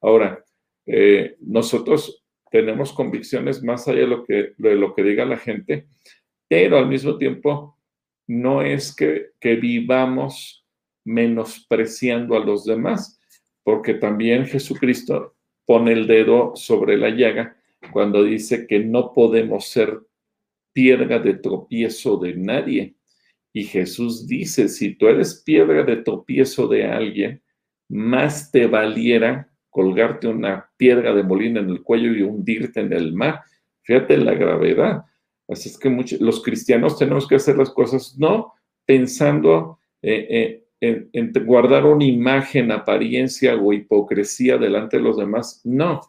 Ahora, eh, nosotros tenemos convicciones más allá de lo, que, de lo que diga la gente, pero al mismo tiempo no es que, que vivamos menospreciando a los demás, porque también Jesucristo pone el dedo sobre la llaga cuando dice que no podemos ser piedra de tropiezo de nadie. Y Jesús dice, si tú eres piedra de tropiezo de alguien, más te valiera colgarte una piedra de molina en el cuello y hundirte en el mar. Fíjate la gravedad. Así es que muchos, los cristianos tenemos que hacer las cosas no pensando eh, eh, en, guardar una imagen, apariencia o hipocresía delante de los demás. No.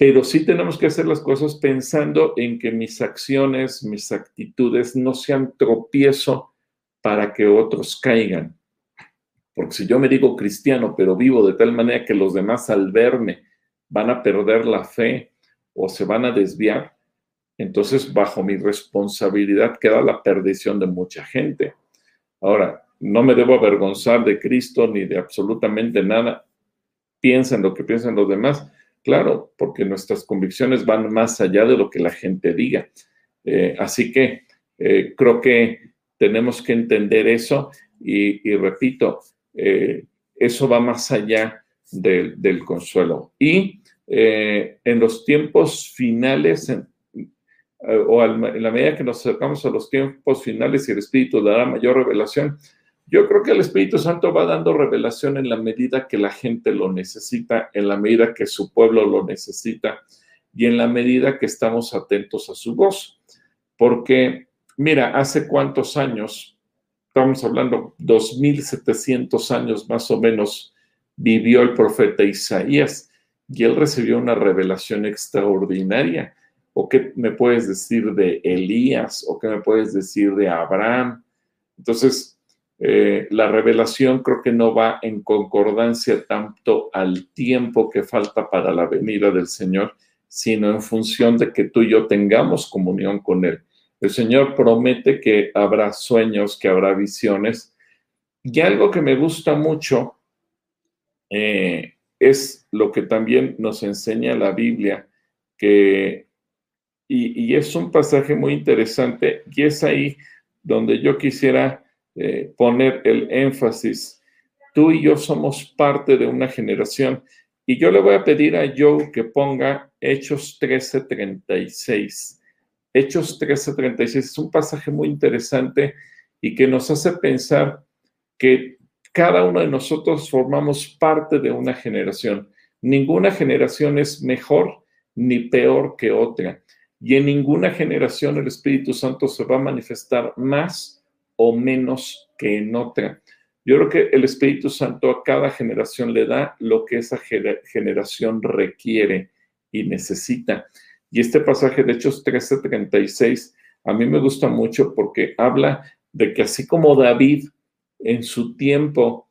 Pero sí tenemos que hacer las cosas pensando en que mis acciones, mis actitudes no sean tropiezo para que otros caigan. Porque si yo me digo cristiano, pero vivo de tal manera que los demás al verme van a perder la fe o se van a desviar, entonces bajo mi responsabilidad queda la perdición de mucha gente. Ahora, no me debo avergonzar de Cristo ni de absolutamente nada. Piensa lo que piensan los demás. Claro, porque nuestras convicciones van más allá de lo que la gente diga. Eh, así que eh, creo que tenemos que entender eso y, repito, eh, eso va más allá del consuelo. Y en los tiempos finales, o en la medida que nos acercamos a los tiempos finales y el Espíritu dará mayor revelación, yo creo que el Espíritu Santo va dando revelación en la medida que la gente lo necesita, en la medida que su pueblo lo necesita y en la medida que estamos atentos a su voz. Porque, mira, hace cuántos años, estamos hablando 2700 años más o menos, vivió el profeta Isaías y él recibió una revelación extraordinaria. ¿O qué me puedes decir de Elías? ¿O qué me puedes decir de Abraham? Entonces, eh, la revelación creo que no va en concordancia tanto al tiempo que falta para la venida del Señor, sino en función de que tú y yo tengamos comunión con Él. El Señor promete que habrá sueños, que habrá visiones. Y algo que me gusta mucho eh, es lo que también nos enseña la Biblia, que, y es un pasaje muy interesante, y es ahí donde yo quisiera eh, poner el énfasis. Tú y yo somos parte de una generación. Y yo le voy a pedir a Joe que ponga Hechos 13:36. Hechos 13:36 es un pasaje muy interesante y que nos hace pensar que cada uno de nosotros formamos parte de una generación. Ninguna generación es mejor ni peor que otra. Y en ninguna generación el Espíritu Santo se va a manifestar más o menos que en otra. Yo creo que el Espíritu Santo a cada generación le da lo que esa generación requiere y necesita. Y este pasaje de Hechos 13:36 a mí me gusta mucho porque habla de que así como David en su tiempo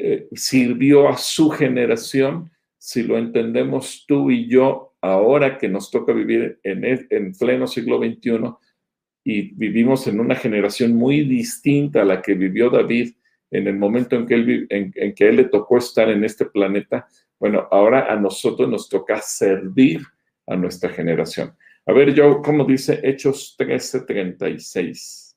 eh, sirvió a su generación, si lo entendemos tú y yo ahora que nos toca vivir en, en pleno siglo XXI, y vivimos en una generación muy distinta a la que vivió David en el momento en que él, en, que él le tocó estar en este planeta. Bueno, ahora a nosotros nos toca servir a nuestra generación. A ver, yo, ¿cómo dice Hechos 13:36?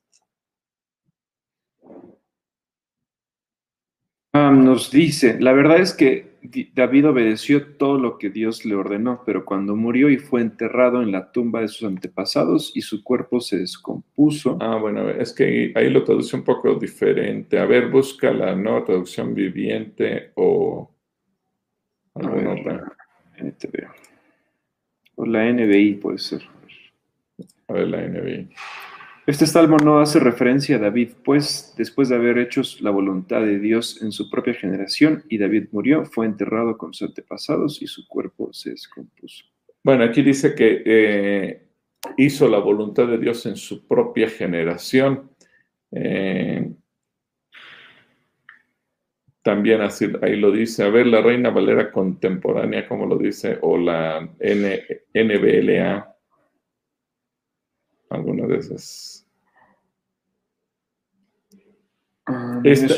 Nos dice, la verdad es que David obedeció todo lo que Dios le ordenó, pero cuando murió y fue enterrado en la tumba de sus antepasados y su cuerpo se descompuso. Ah, bueno, es que ahí lo traduce un poco diferente. A ver, busca la nueva traducción viviente o alguna otra. O la NBI puede ser. A ver, la NBI. Este salmo no hace referencia a David, pues después de haber hecho la voluntad de Dios en su propia generación y David murió, fue enterrado con sus antepasados y su cuerpo se descompuso. Bueno, aquí dice que eh, hizo la voluntad de Dios en su propia generación. Eh, también ahí lo dice. A ver, la Reina Valera contemporánea, como lo dice, o la NBLA alguna de esas. Ah, esta,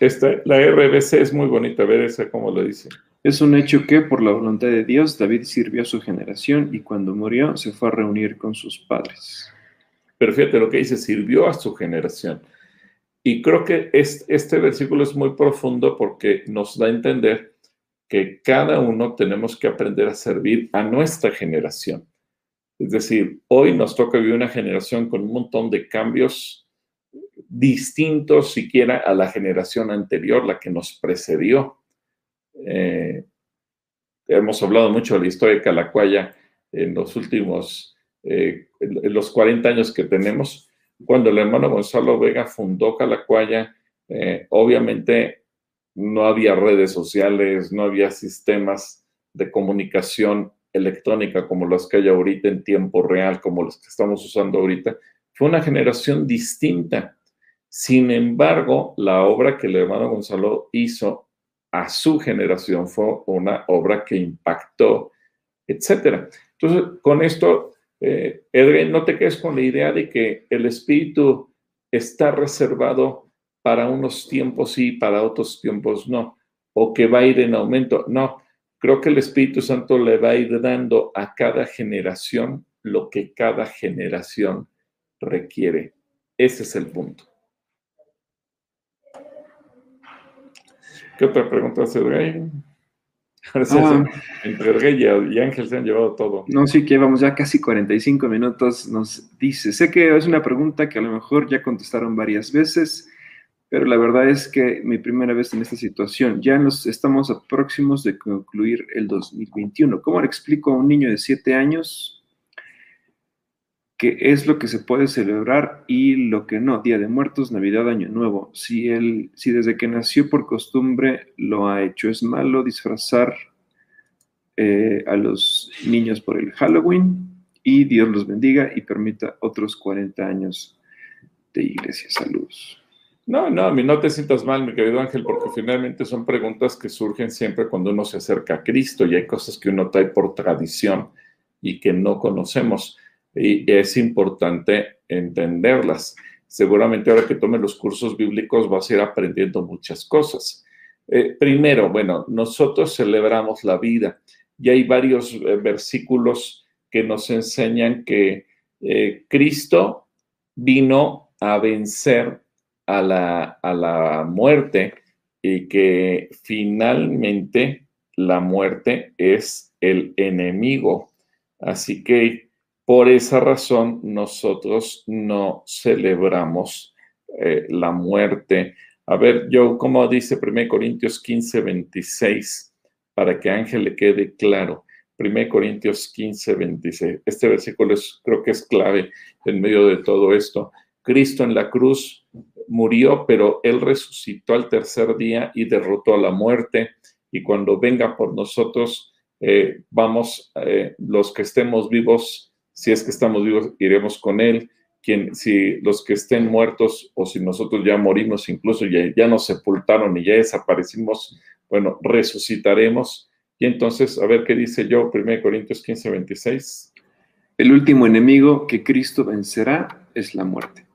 esta, la RBC es muy bonita, a ver esa cómo lo dice. Es un hecho que, por la voluntad de Dios, David sirvió a su generación y cuando murió se fue a reunir con sus padres. Pero fíjate lo que dice, sirvió a su generación. Y creo que este, este versículo es muy profundo porque nos da a entender que cada uno tenemos que aprender a servir a nuestra generación. Es decir, hoy nos toca vivir una generación con un montón de cambios distintos siquiera a la generación anterior, la que nos precedió. Eh, hemos hablado mucho de la historia de Calacuaya en los últimos, eh, en los 40 años que tenemos. Cuando el hermano Gonzalo Vega fundó Calacuaya, eh, obviamente no había redes sociales, no había sistemas de comunicación electrónica como las que hay ahorita en tiempo real, como los que estamos usando ahorita, fue una generación distinta. Sin embargo, la obra que el hermano Gonzalo hizo a su generación fue una obra que impactó, etcétera. Entonces, con esto, eh, Edwin, no te quedes con la idea de que el espíritu está reservado para unos tiempos sí, para otros tiempos no, o que va a ir en aumento. No, Creo que el Espíritu Santo le va a ir dando a cada generación lo que cada generación requiere. Ese es el punto. ¿Qué otra pregunta hace Edrey? Ah, entre Edrey y Ángel se han llevado todo. No, sí que vamos ya casi 45 minutos. Nos dice, sé que es una pregunta que a lo mejor ya contestaron varias veces, pero la verdad es que mi primera vez en esta situación, ya nos estamos próximos de concluir el 2021. ¿Cómo le explico a un niño de 7 años qué es lo que se puede celebrar y lo que no? Día de Muertos, Navidad, Año Nuevo. Si, él, si desde que nació por costumbre lo ha hecho, es malo disfrazar eh, a los niños por el Halloween y Dios los bendiga y permita otros 40 años de iglesia. Saludos. No, no, no te sientas mal, mi querido Ángel, porque finalmente son preguntas que surgen siempre cuando uno se acerca a Cristo y hay cosas que uno trae por tradición y que no conocemos. Y es importante entenderlas. Seguramente ahora que tome los cursos bíblicos vas a ir aprendiendo muchas cosas. Eh, primero, bueno, nosotros celebramos la vida y hay varios eh, versículos que nos enseñan que eh, Cristo vino a vencer a la, a la muerte y que finalmente la muerte es el enemigo. Así que por esa razón nosotros no celebramos eh, la muerte. A ver, yo, como dice 1 Corintios 15, 26, para que Ángel le quede claro. 1 Corintios 15, 26. Este versículo es, creo que es clave en medio de todo esto. Cristo en la cruz murió, pero Él resucitó al tercer día y derrotó a la muerte. Y cuando venga por nosotros, eh, vamos, eh, los que estemos vivos, si es que estamos vivos, iremos con Él. Quien, si los que estén muertos o si nosotros ya morimos, incluso ya, nos sepultaron y ya desaparecimos, bueno, resucitaremos. Y entonces, a ver qué dice yo, 1 Corintios 15, 26. El último enemigo que Cristo vencerá es la muerte.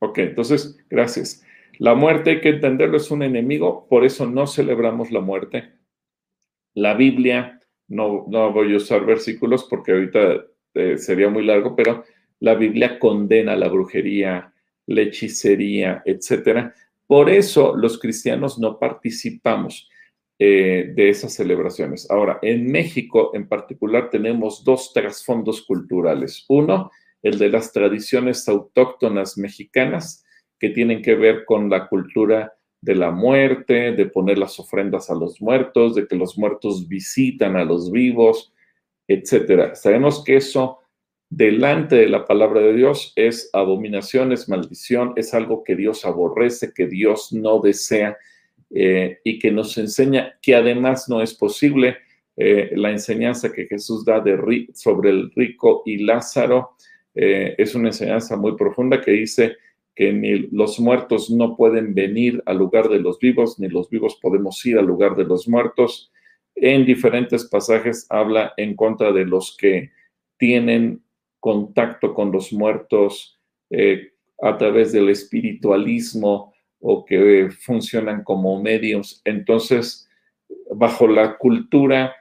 Ok, entonces, gracias. La muerte hay que entenderlo, es un enemigo, por eso no celebramos la muerte. La Biblia, no, no voy a usar versículos porque ahorita eh, sería muy largo, pero la Biblia condena la brujería, la hechicería, etcétera, Por eso los cristianos no participamos eh, de esas celebraciones. Ahora, en México en particular tenemos dos trasfondos culturales. Uno, el de las tradiciones autóctonas mexicanas, que tienen que ver con la cultura de la muerte, de poner las ofrendas a los muertos, de que los muertos visitan a los vivos, etcétera. Sabemos que eso delante de la palabra de Dios es abominación, es maldición, es algo que Dios aborrece, que Dios no desea eh, y que nos enseña que además no es posible eh, la enseñanza que Jesús da de, sobre el rico y Lázaro. Eh, es una enseñanza muy profunda que dice que ni los muertos no pueden venir al lugar de los vivos, ni los vivos podemos ir al lugar de los muertos. En diferentes pasajes habla en contra de los que tienen contacto con los muertos a través del espiritualismo, o que funcionan como medios. Entonces, bajo la cultura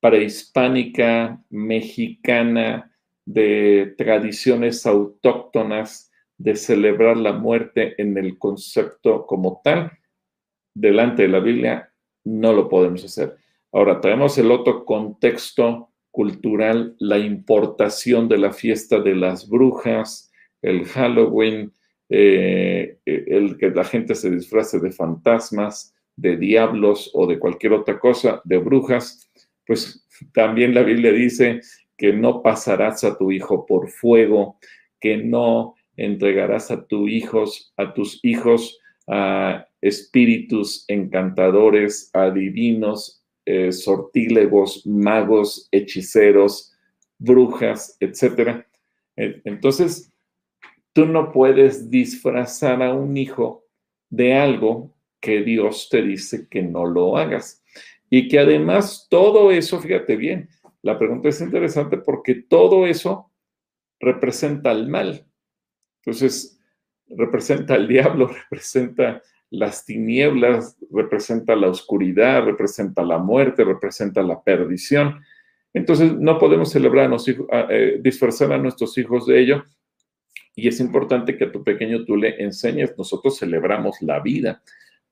prehispánica, mexicana, de tradiciones autóctonas, de celebrar la muerte en el concepto como tal, delante de la Biblia, no lo podemos hacer. Ahora, traemos el otro contexto cultural, la importación de la fiesta de las brujas, el Halloween, eh, el que la gente se disfrace de fantasmas, de diablos o de cualquier otra cosa, de brujas, pues también la Biblia dice que no pasarás a tu hijo por fuego, que no entregarás a, tus hijos, a tus hijos a espíritus encantadores, adivinos, eh, sortílegos, magos, hechiceros, brujas, etc. Entonces, Tú no puedes disfrazar a un hijo de algo que Dios te dice que no lo hagas. Y que además todo eso, fíjate bien, la pregunta es interesante porque todo eso representa el mal. Entonces, representa al diablo, representa las tinieblas, representa la oscuridad, representa la muerte, representa la perdición. Entonces, no podemos celebrar, eh, disfrazar a nuestros hijos de ello y es importante que a tu pequeño tú le enseñes. Nosotros celebramos la vida.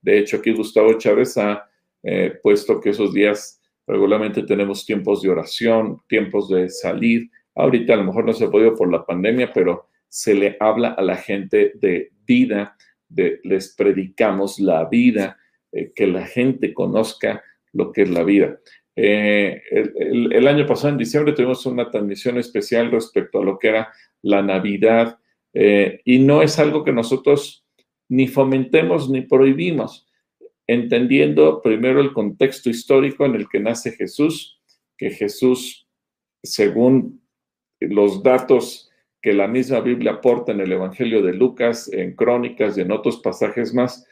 De hecho, aquí Gustavo Chávez ha eh, puesto que esos días regularmente tenemos tiempos de oración, tiempos de salir. Ahorita a lo mejor no se ha podido por la pandemia, pero se le habla a la gente de vida, les predicamos la vida, eh, que la gente conozca lo que es la vida. Eh, el, el, año pasado, en diciembre, tuvimos una transmisión especial respecto a lo que era la Navidad eh, y no es algo que nosotros ni fomentemos ni prohibimos, entendiendo primero el contexto histórico en el que nace Jesús, que Jesús, según los datos que la misma Biblia aporta en el Evangelio de Lucas, en Crónicas y en otros pasajes más,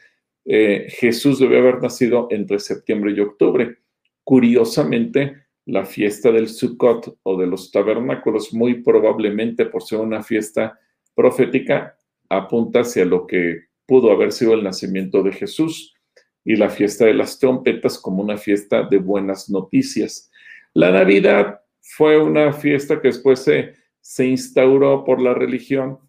eh, Jesús debe haber nacido entre septiembre y octubre. Curiosamente, la fiesta del Sukkot o de los tabernáculos, muy probablemente por ser una fiesta profética apunta hacia lo que pudo haber sido el nacimiento de Jesús y la fiesta de las trompetas como una fiesta de buenas noticias. La Navidad fue una fiesta que después se, se instauró por la religión,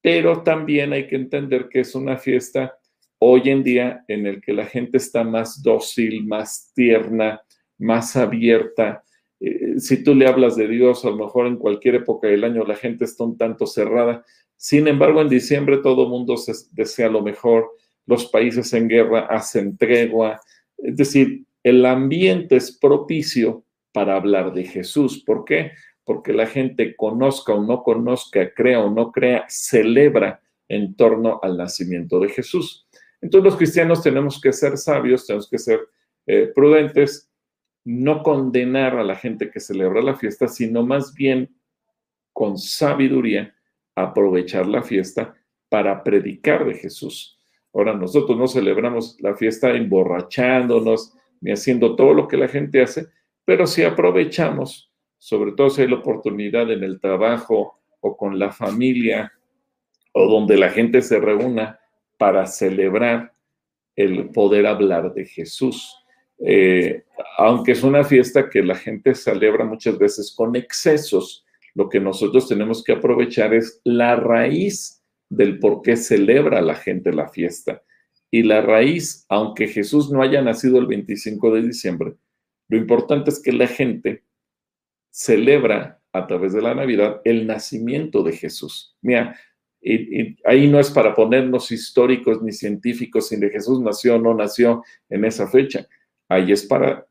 pero también hay que entender que es una fiesta hoy en día en el que la gente está más dócil, más tierna, más abierta. Eh, si tú le hablas de Dios, a lo mejor en cualquier época del año la gente está un tanto cerrada, sin embargo, en diciembre todo mundo desea lo mejor, los países en guerra hacen tregua, es decir, el ambiente es propicio para hablar de Jesús. ¿Por qué? Porque la gente conozca o no conozca, crea o no crea, celebra en torno al nacimiento de Jesús. Entonces los cristianos tenemos que ser sabios, tenemos que ser eh, prudentes, no condenar a la gente que celebra la fiesta, sino más bien con sabiduría aprovechar la fiesta para predicar de Jesús. Ahora, nosotros no celebramos la fiesta emborrachándonos ni haciendo todo lo que la gente hace, pero si aprovechamos, sobre todo si hay la oportunidad en el trabajo o con la familia o donde la gente se reúna para celebrar el poder hablar de Jesús. Eh, aunque es una fiesta que la gente celebra muchas veces con excesos, lo que nosotros tenemos que aprovechar es la raíz del por qué celebra la gente la fiesta. Y la raíz, aunque Jesús no haya nacido el 25 de diciembre, lo importante es que la gente celebra a través de la Navidad el nacimiento de Jesús. Mira, ahí no es para ponernos históricos ni científicos si de Jesús nació o no nació en esa fecha. Ahí es para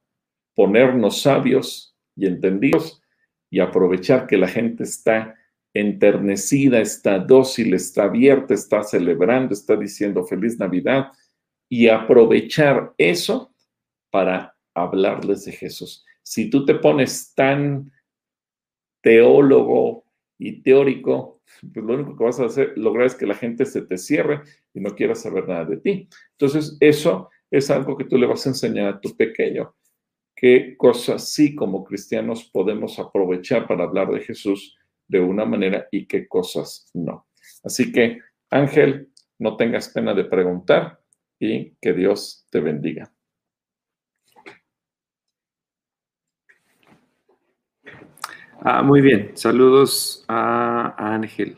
ponernos sabios y entendidos y aprovechar que la gente está enternecida, está dócil, está abierta, está celebrando, está diciendo feliz Navidad y aprovechar eso para hablarles de Jesús. Si tú te pones tan teólogo y teórico, pues lo único que vas a hacer, lograr es que la gente se te cierre y no quiera saber nada de ti. Entonces, eso es algo que tú le vas a enseñar a tu pequeño. Qué cosas sí como cristianos podemos aprovechar para hablar de Jesús de una manera y qué cosas no. Así que, Ángel, no tengas pena de preguntar y que Dios te bendiga. Ah, muy bien, saludos a, Ángel.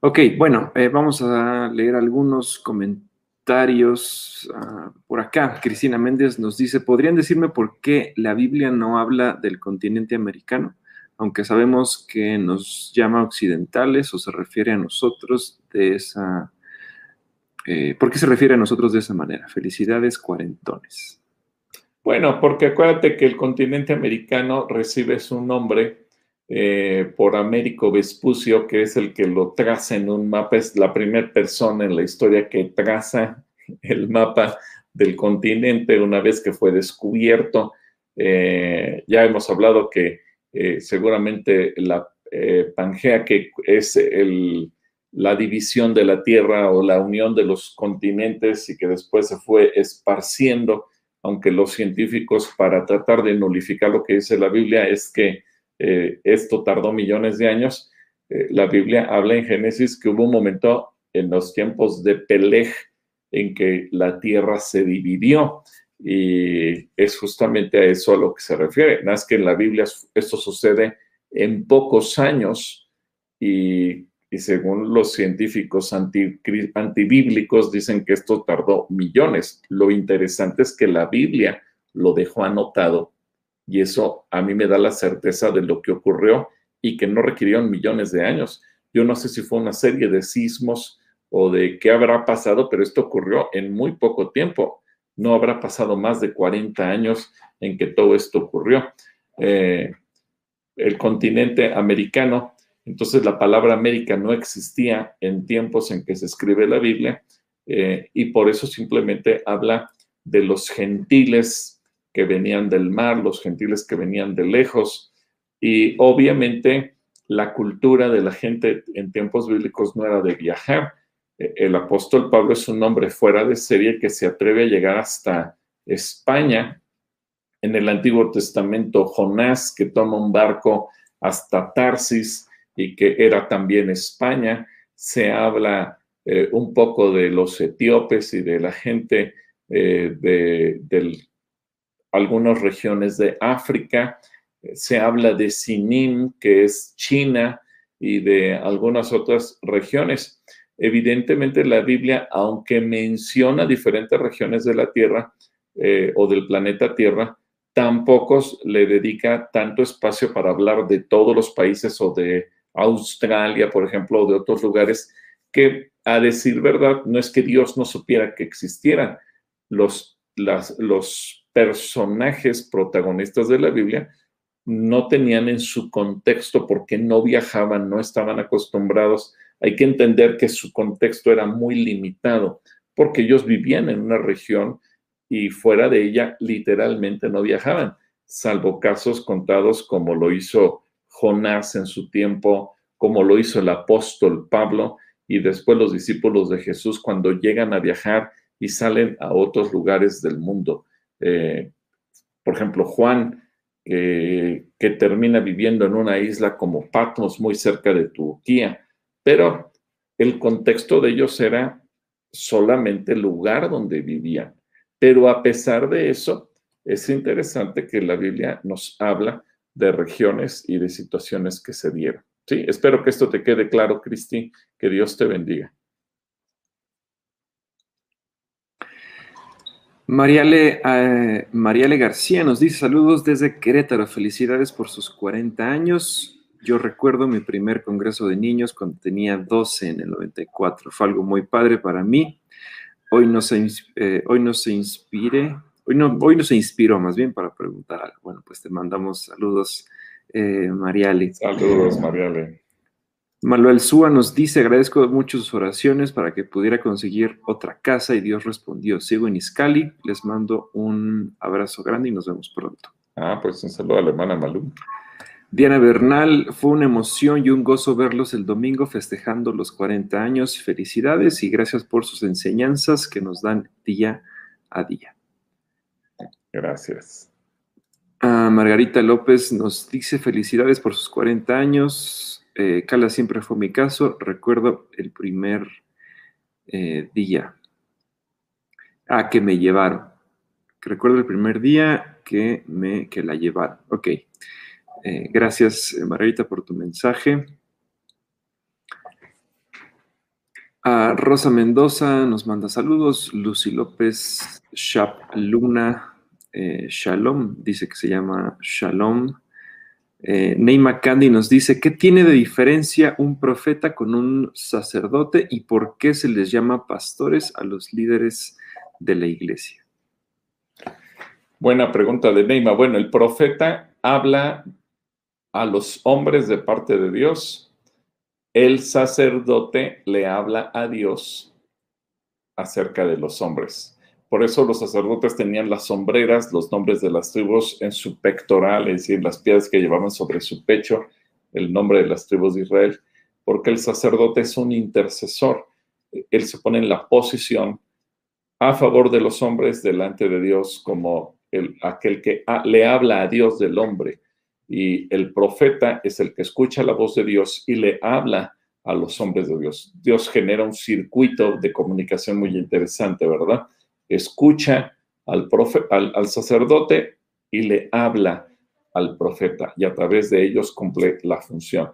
Ok, bueno, eh, vamos a leer algunos comentarios ah, por acá. Cristina Méndez nos dice, ¿podrían decirme por qué la Biblia no habla del continente americano? Aunque sabemos que nos llama occidentales o se refiere a nosotros de esa... Eh, ¿Por qué se refiere a nosotros de esa manera? Felicidades, cuarentones. Bueno, porque acuérdate que el continente americano recibe su nombre eh, por Américo Vespucio, que es el que lo traza en un mapa, es la primera persona en la historia que traza el mapa del continente una vez que fue descubierto. Eh, ya hemos hablado que eh, seguramente la Pangea, que es la división de la Tierra o la unión de los continentes y que después se fue esparciendo, aunque los científicos para tratar de nulificar lo que dice la Biblia es que eh, esto tardó millones de años. Eh, la Biblia habla en Génesis que hubo un momento en los tiempos de Peleg en que la tierra se dividió y es justamente a eso a lo que se refiere. Nada que en la Biblia esto sucede en pocos años y, según los científicos antibíblicos dicen que esto tardó millones. Lo interesante es que la Biblia lo dejó anotado y eso a mí me da la certeza de lo que ocurrió y que no requirieron millones de años. Yo no sé si fue una serie de sismos o de qué habrá pasado, pero esto ocurrió en muy poco tiempo. No habrá pasado más de 40 años en que todo esto ocurrió. Eh, el continente americano, entonces la palabra América no existía en tiempos en que se escribe la Biblia eh, y por eso simplemente habla de los gentiles que venían del mar, los gentiles que venían de lejos. Y obviamente la cultura de la gente en tiempos bíblicos no era de viajar. E, el apóstol Pablo es un hombre fuera de serie que se atreve a llegar hasta España. En el Antiguo Testamento, Jonás, que toma un barco hasta Tarsis y que era también España, se habla eh, un poco de los etíopes y de la gente eh, del algunas regiones de África. Se habla de Sinim, que es China, y de algunas otras regiones. Evidentemente la Biblia, aunque menciona diferentes regiones de la Tierra eh, o del planeta Tierra, tampoco le dedica tanto espacio para hablar de todos los países o de Australia, por ejemplo, o de otros lugares, que a decir verdad, no es que Dios no supiera que existieran. Los, los personajes protagonistas de la Biblia no tenían en su contexto porque no viajaban, no estaban acostumbrados. Hay que entender que su contexto era muy limitado porque ellos vivían en una región y fuera de ella literalmente no viajaban, salvo casos contados como lo hizo Jonás en su tiempo, como lo hizo el apóstol Pablo y después los discípulos de Jesús cuando llegan a viajar y salen a otros lugares del mundo. Eh, por ejemplo, Juan, que termina viviendo en una isla como Patmos, muy cerca de Turquía, pero el contexto de ellos era solamente el lugar donde vivían. Pero a pesar de eso, es interesante que la Biblia nos habla de regiones y de situaciones que se dieron. Sí, espero que esto te quede claro, Cristi. Que Dios te bendiga. Mariale, eh, García nos dice saludos desde Querétaro. Felicidades por sus 40 años. Yo recuerdo mi primer congreso de niños cuando tenía 12 en el 94. Fue algo muy padre para mí. Hoy no se, eh, hoy no se inspire, hoy no, hoy no se inspiró más bien para preguntar algo. Bueno, pues te mandamos saludos, eh, Mariale. Saludos, Mariale. Manuel Súa nos dice, agradezco mucho sus oraciones para que pudiera conseguir otra casa y Dios respondió. Sigo en Iscali, les mando un abrazo grande y nos vemos pronto. Ah, pues un saludo a la hermana Malú. Diana Bernal, fue una emoción y un gozo verlos el domingo festejando los 40 años. Felicidades y gracias por sus enseñanzas que nos dan día a día. Gracias. Ah, Margarita López nos dice felicidades por sus 40 años. Eh, Cala siempre fue mi caso. Recuerdo el primer eh, día. Ah, que me llevaron. Recuerdo el primer día que me que la llevaron. Ok. Eh, gracias, Margarita, por tu mensaje. A Rosa Mendoza nos manda saludos. Lucy López, Shap Luna, Shalom, dice que se llama Shalom. Eh, Neymar Candy nos dice, ¿qué tiene de diferencia un profeta con un sacerdote y por qué se les llama pastores a los líderes de la iglesia? Buena pregunta de Neymar. Bueno, el profeta habla a los hombres de parte de Dios. El sacerdote le habla a Dios acerca de los hombres. Por eso los sacerdotes tenían las sombreras, los nombres de las tribus en su pectoral, es decir, las piedras que llevaban sobre su pecho, el nombre de las tribus de Israel, porque el sacerdote es un intercesor. Él se pone en la posición a favor de los hombres delante de Dios como el, aquel que le habla a Dios del hombre. Y el profeta es el que escucha la voz de Dios y le habla a los hombres de Dios. Dios genera un circuito de comunicación muy interesante, ¿verdad? escucha al, sacerdote y le habla al profeta y a través de ellos cumple la función.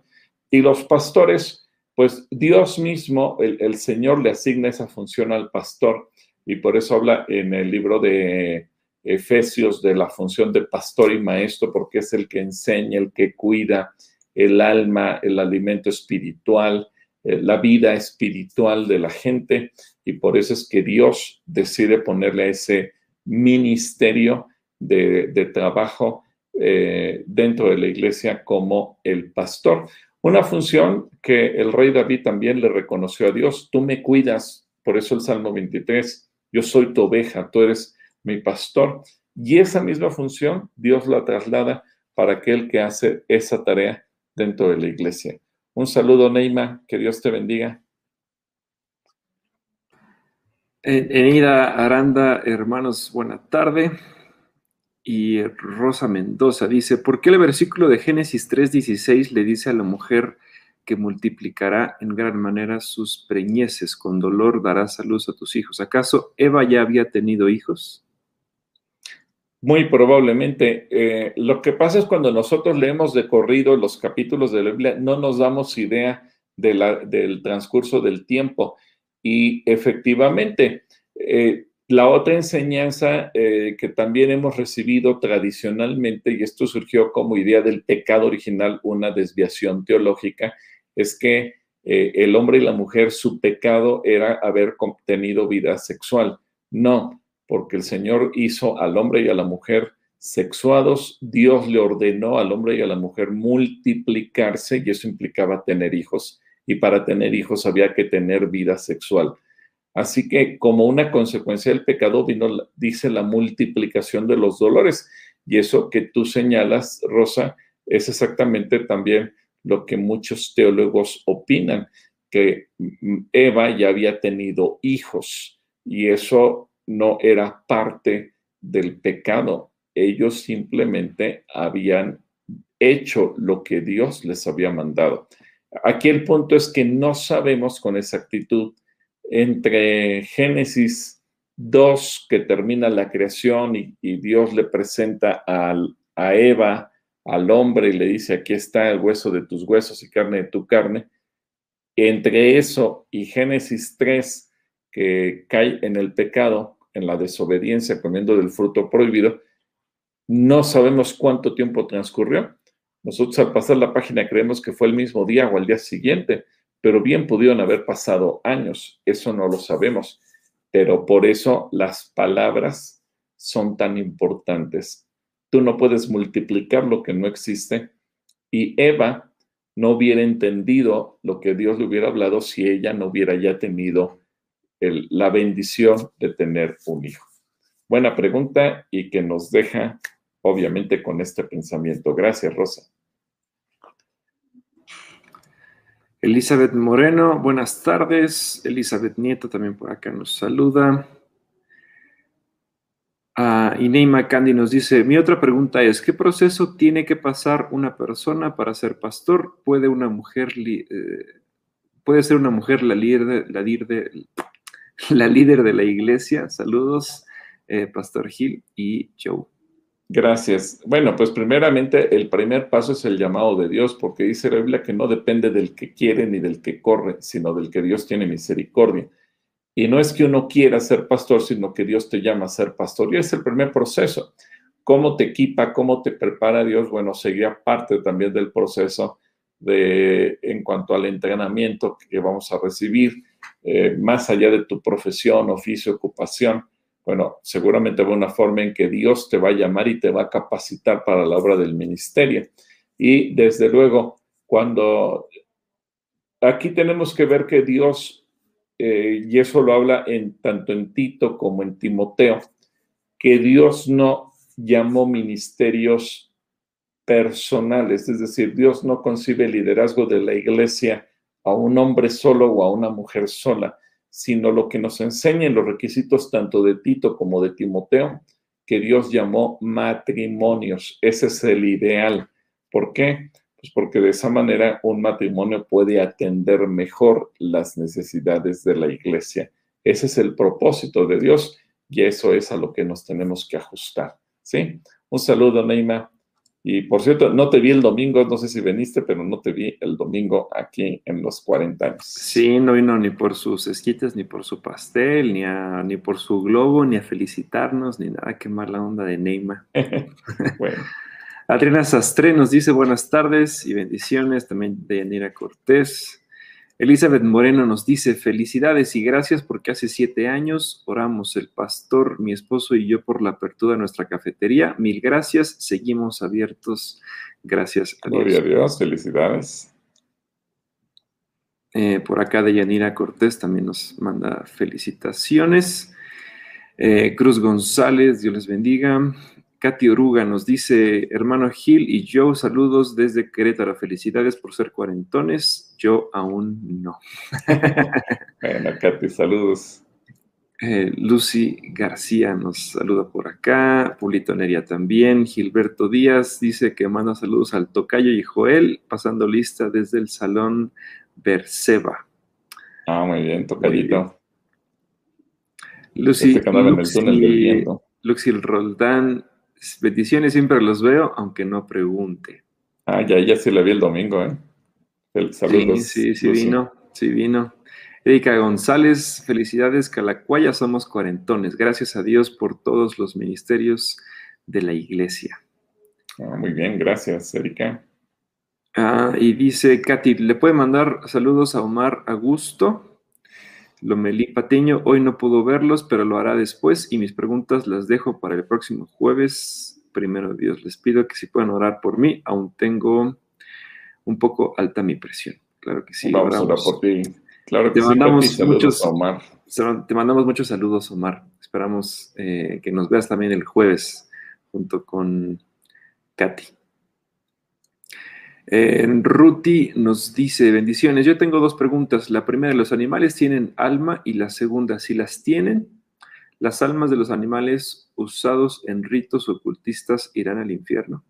Y los pastores, pues Dios mismo, el, Señor le asigna esa función al pastor y por eso habla en el libro de Efesios de la función de pastor y maestro, porque es el que enseña, el que cuida el alma, el alimento espiritual, eh, la vida espiritual de la gente y por eso es que Dios decide ponerle ese ministerio de, trabajo eh, dentro de la iglesia como el pastor. Una función que el rey David también le reconoció a Dios, tú me cuidas, por eso el Salmo 23, yo soy tu oveja, tú eres mi pastor. Y esa misma función Dios la traslada para aquel que hace esa tarea dentro de la iglesia. Un saludo, Neima, que Dios te bendiga. Enida Aranda, hermanos, buena tarde. Y Rosa Mendoza dice, ¿por qué el versículo de Génesis 3:16 le dice a la mujer que multiplicará en gran manera sus preñeces, con dolor darás a luz a tus hijos? ¿Acaso Eva ya había tenido hijos? Muy probablemente. Eh, lo que pasa es cuando nosotros leemos de corrido los capítulos de la Biblia, no nos damos idea del transcurso del tiempo. Y efectivamente, eh, la otra enseñanza eh, que también hemos recibido tradicionalmente, y esto surgió como idea del pecado original, una desviación teológica, es que el hombre y la mujer, su pecado era haber tenido vida sexual. No, porque el Señor hizo al hombre y a la mujer sexuados, Dios le ordenó al hombre y a la mujer multiplicarse y eso implicaba tener hijos y para tener hijos había que tener vida sexual. Así que como una consecuencia del pecado vino, dice la multiplicación de los dolores. Y eso que tú señalas, Rosa, es exactamente también lo que muchos teólogos opinan, que Eva ya había tenido hijos y eso no era parte del pecado. Ellos simplemente habían hecho lo que Dios les había mandado. Aquí el punto es que no sabemos con exactitud entre Génesis 2, que termina la creación y, Dios le presenta a Eva, al hombre, y le dice, aquí está el hueso de tus huesos y carne de tu carne. Entre eso y Génesis 3, que cae en el pecado, en la desobediencia comiendo del fruto prohibido, no sabemos cuánto tiempo transcurrió. Nosotros al pasar la página creemos que fue el mismo día o al día siguiente, pero bien pudieron haber pasado años, eso no lo sabemos. Pero por eso las palabras son tan importantes. Tú no puedes multiplicar lo que no existe y Eva no hubiera entendido lo que Dios le hubiera hablado si ella no hubiera ya tenido la bendición de tener un hijo. Buena pregunta y que nos deja obviamente con este pensamiento. Gracias, Rosa. Elizabeth Moreno, buenas tardes. Elizabeth Nieto también por acá nos saluda. Uh, Candy nos dice, mi otra pregunta es, ¿qué proceso tiene que pasar una persona para ser pastor? ¿Puede una mujer, eh, puede ser una mujer la, líder de, la líder de la iglesia? Saludos, eh, Pastor Gil y Joe. Gracias. Bueno, pues primeramente el primer paso es el llamado de Dios, porque dice la Biblia que no depende del que quiere ni del que corre, sino del que Dios tiene misericordia. Y no es que uno quiera ser pastor, sino que Dios te llama a ser pastor. Y es el primer proceso. ¿Cómo te equipa, cómo te prepara Dios? Bueno, sería parte también del proceso de, en cuanto al entrenamiento que vamos a recibir, eh, más allá de tu profesión, oficio, ocupación. Bueno, seguramente va una forma en que Dios te va a llamar y te va a capacitar para la obra del ministerio. Y desde luego, cuando aquí tenemos que ver que Dios eh, y eso lo habla en, tanto en Tito como en Timoteo, que Dios no llamó ministerios personales, es decir, Dios no concibe el liderazgo de la iglesia a un hombre solo o a una mujer sola, sino lo que nos enseña en los requisitos tanto de Tito como de Timoteo, que Dios llamó matrimonios. Ese es el ideal. ¿Por qué? Pues porque de esa manera un matrimonio puede atender mejor las necesidades de la iglesia. Ese es el propósito de Dios y eso es a lo que nos tenemos que ajustar. ¿Sí? Un saludo, Neima. Y por cierto, no te vi el domingo, no sé si viniste, pero no te vi el domingo aquí en los 40 años. Sí, no vino ni por sus esquites, ni por su pastel, ni, ni por su globo, ni a felicitarnos, ni nada. Qué mala onda de Neima. bueno. Adriana Sastre nos dice buenas tardes y bendiciones, también de Yanira Cortés. Elizabeth Moreno nos dice felicidades y gracias porque hace siete años oramos el pastor, mi esposo y yo por la apertura de nuestra cafetería. Mil gracias, seguimos abiertos. Gracias a Dios. Gloria a Dios, felicidades. Eh, por acá de Yanira Cortés también nos manda felicitaciones. Eh, Cruz González, Dios les bendiga. Katy Oruga nos dice, hermano Gil y yo, saludos desde Querétaro. Felicidades por ser cuarentones. Yo aún no. bueno, Katy, saludos. Eh, Lucy García nos saluda por acá. Pulito Neria también. Gilberto Díaz dice que manda saludos al Tocayo y Joel, pasando lista desde el Salón Berseba. Ah, muy bien, Tocayito. Lucy, este Lucy, Lucy Roldán Bendiciones, siempre los veo, aunque no pregunte. Ah, ya, ya sí la vi el domingo, ¿eh? El, saludos. Sí, sí, sí vino, sí vino. Erika González, felicidades, Calacuaya, somos cuarentones. Gracias a Dios por todos los ministerios de la iglesia. Ah, muy bien, gracias, Erika. Ah, y dice Katy, ¿le puede mandar saludos a Omar Augusto? Lomelí Patiño, hoy no pudo verlos, pero lo hará después y mis preguntas las dejo para el próximo jueves. Primero Dios, les pido que si puedan orar por mí, aún tengo un poco alta mi presión. Claro que sí. Vamos a orar por ti. Claro que te Mandamos muchos, Omar. Te mandamos muchos saludos, Omar. Esperamos eh, que nos veas también el jueves junto con Katy. Eh, Ruti nos dice, bendiciones, yo tengo dos preguntas. La primera, ¿los animales tienen alma? Y la segunda, si las tienen, ¿las almas de los animales usados en ritos ocultistas irán al infierno?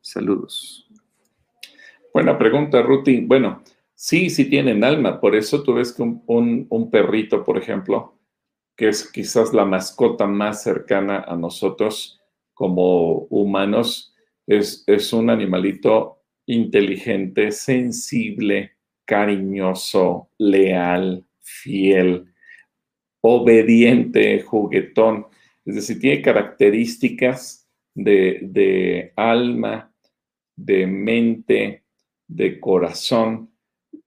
Saludos. Buena pregunta, Ruti. Bueno, sí, sí tienen alma. Por eso tú ves que un, perrito, por ejemplo, que es quizás la mascota más cercana a nosotros como humanos, es, es un animalito inteligente, sensible, cariñoso, leal, fiel. obediente, juguetón, es decir, tiene características de, de alma, de mente, de corazón.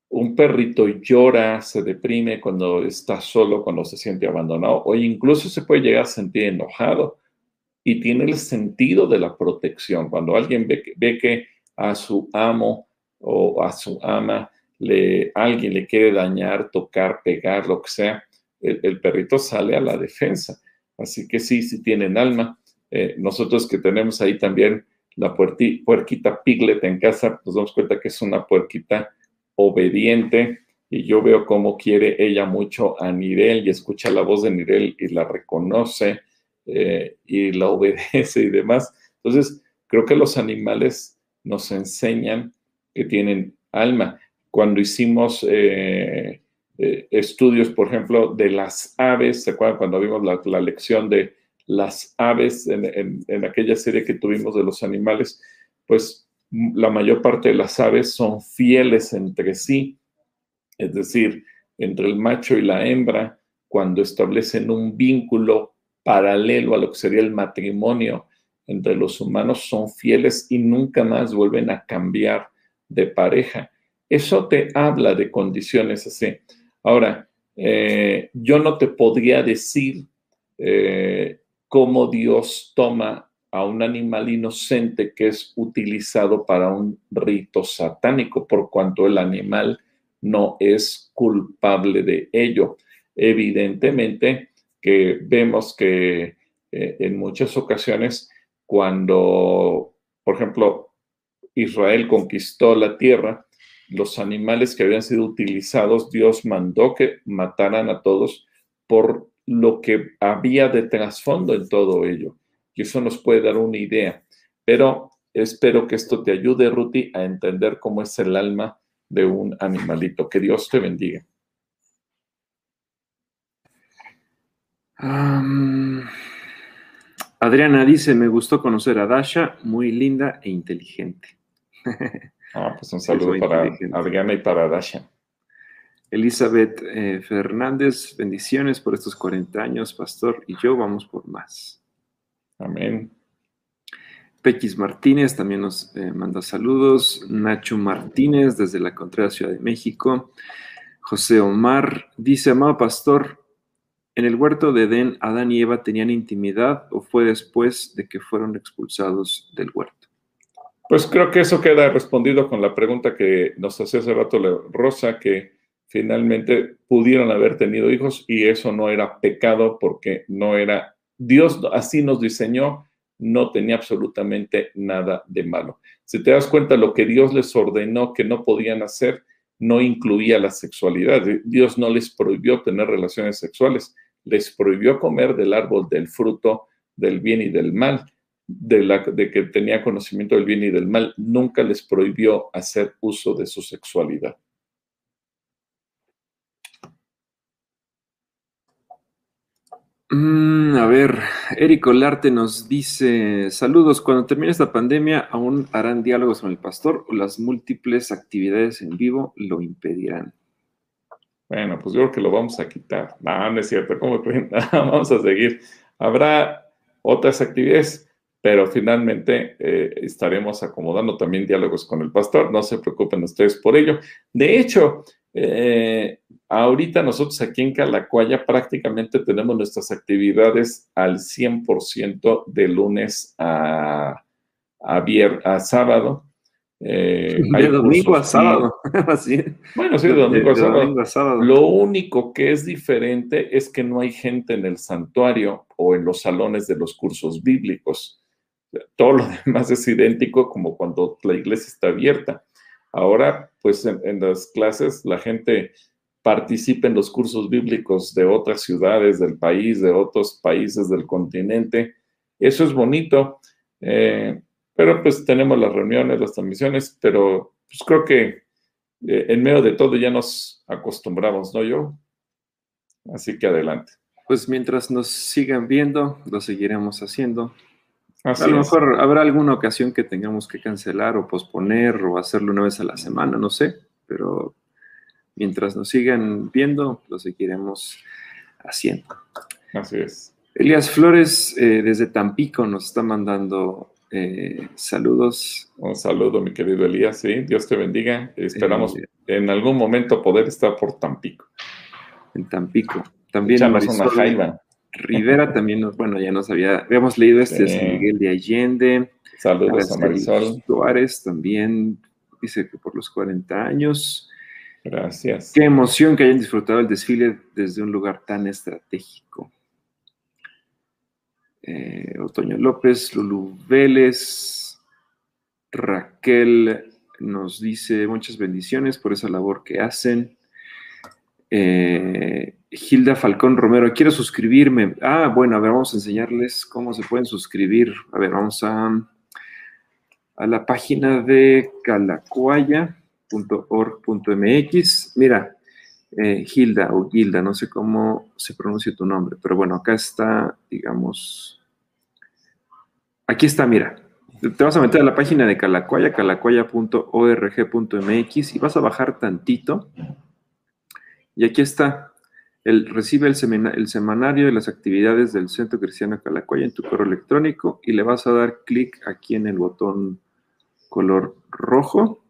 Un perrito llora, se deprime cuando está solo, cuando se siente abandonado, o incluso se puede llegar a sentir enojado y tiene el sentido de la protección. Cuando alguien ve que, ve que a su amo o a su ama le, alguien le quiere dañar, tocar, pegar, lo que sea, el, perrito sale a la defensa. Así que sí, sí tienen alma. Eh, nosotros que tenemos ahí también la puerquita piglet en casa, nos damos cuenta que es una puerquita obediente y yo veo cómo quiere ella mucho a Nirel y escucha la voz de Nirel y la reconoce eh, y la obedece y demás. Entonces, creo que los animales nos enseñan que tienen alma. Cuando hicimos eh, eh, estudios, por ejemplo, de las aves, ¿se acuerdan cuando vimos la, lección de las aves en, en, aquella serie que tuvimos de los animales? Pues la mayor parte de las aves son fieles entre sí, es decir, entre el macho y la hembra, cuando establecen un vínculo paralelo a lo que sería el matrimonio entre los humanos, son fieles y nunca más vuelven a cambiar de pareja. Eso te habla de condiciones así. Ahora, eh, yo no te podría decir eh, cómo Dios toma a un animal inocente que es utilizado para un rito satánico, por cuanto el animal no es culpable de ello. Evidentemente que vemos que eh, en muchas ocasiones cuando, por ejemplo, Israel conquistó la tierra, los animales que habían sido utilizados, Dios mandó que mataran a todos por lo que había de trasfondo en todo ello. Y eso nos puede dar una idea. Pero espero que esto te ayude, Ruti, a entender cómo es el alma de un animalito. Que Dios te bendiga. Adriana dice, me gustó conocer a Dasha, muy linda e inteligente. Ah, pues un saludo para Adriana y para Dasha. Elizabeth eh, Fernández, bendiciones por estos 40 años, pastor, y yo vamos por más. Amén. Pequis Martínez también nos eh, manda saludos. Nacho Martínez desde la Contreras Ciudad de México. José Omar dice, amado pastor, ¿en el huerto de Edén Adán y Eva tenían intimidad o fue después de que fueron expulsados del huerto? Pues creo que eso queda respondido con la pregunta que nos hacía hace rato Rosa, que finalmente pudieron haber tenido hijos y eso no era pecado porque no era, Dios así nos diseñó, no tenía absolutamente nada de malo. Si te das cuenta, lo que Dios les ordenó que no podían hacer no incluía la sexualidad. Dios no les prohibió tener relaciones sexuales, les prohibió comer del árbol del fruto del bien y del mal de, que tenía conocimiento del bien y del mal, nunca les prohibió hacer uso de su sexualidad. Mm, a ver, Eric Olarte nos dice, saludos, cuando termine esta pandemia, ¿aún harán diálogos con el pastor o las múltiples actividades en vivo lo impedirán? Bueno, pues yo creo que lo vamos a quitar. No, no es cierto, ¿cómo vamos a seguir. Habrá otras actividades pero finalmente eh, estaremos acomodando también diálogos con el pastor, no se preocupen ustedes por ello. De hecho, eh, ahorita nosotros aquí en Calacuaya prácticamente tenemos nuestras actividades al 100% de lunes a, a, sábado. Eh, de domingo a sábado. Bueno, sí, de domingo, a, sábado. Lo único que es diferente es que no hay gente en el santuario o en los salones de los cursos bíblicos. Todo lo demás es idéntico como cuando la iglesia está abierta. Ahora, pues en, las clases la gente participa en los cursos bíblicos de otras ciudades del país, de otros países del continente. Eso es bonito, eh, pero pues tenemos las reuniones, las transmisiones, pero pues creo que eh, en medio de todo ya nos acostumbramos, ¿no? Yo. Así que adelante. Pues mientras nos sigan viendo, lo seguiremos haciendo a lo mejor habrá alguna ocasión que tengamos que cancelar o posponer o hacerlo una vez a la semana, no sé, pero mientras nos sigan viendo, lo seguiremos 100. Así es. Elías Flores eh, desde Tampico nos está mandando eh, saludos. Un saludo, mi querido Elías. Sí, Dios te bendiga. Esperamos Eh, en algún momento poder estar por Tampico. en Tampico. También una Marisol jaiba. Rivera también, nos- bueno, ya nos había, habíamos leído este Sí. San Miguel de Allende. Saludos a Marisol. Suárez también dice que por los 40 años. Gracias. Qué emoción que hayan disfrutado el desfile desde un lugar tan estratégico. Eh, Otoño López, Lulu Vélez, Raquel nos dice muchas bendiciones por esa labor que hacen. Eh, Hilda Falcón Romero, quiero suscribirme. Ah, bueno, a ver, vamos a enseñarles cómo se pueden suscribir. A ver, vamos a, a la página de calacuaya.org.mx. Mira, eh, Hilda o Gilda, no sé cómo se pronuncia tu nombre, pero bueno, acá está, digamos, aquí está, mira, te vas a meter a la página de Calacuaya, calacuaya.org.mx y vas a bajar tantito. Y aquí está, el, recibe el, el semanario de las actividades del Centro Cristiano Calacuaya en tu correo electrónico y le vas a dar clic aquí en el botón color rojo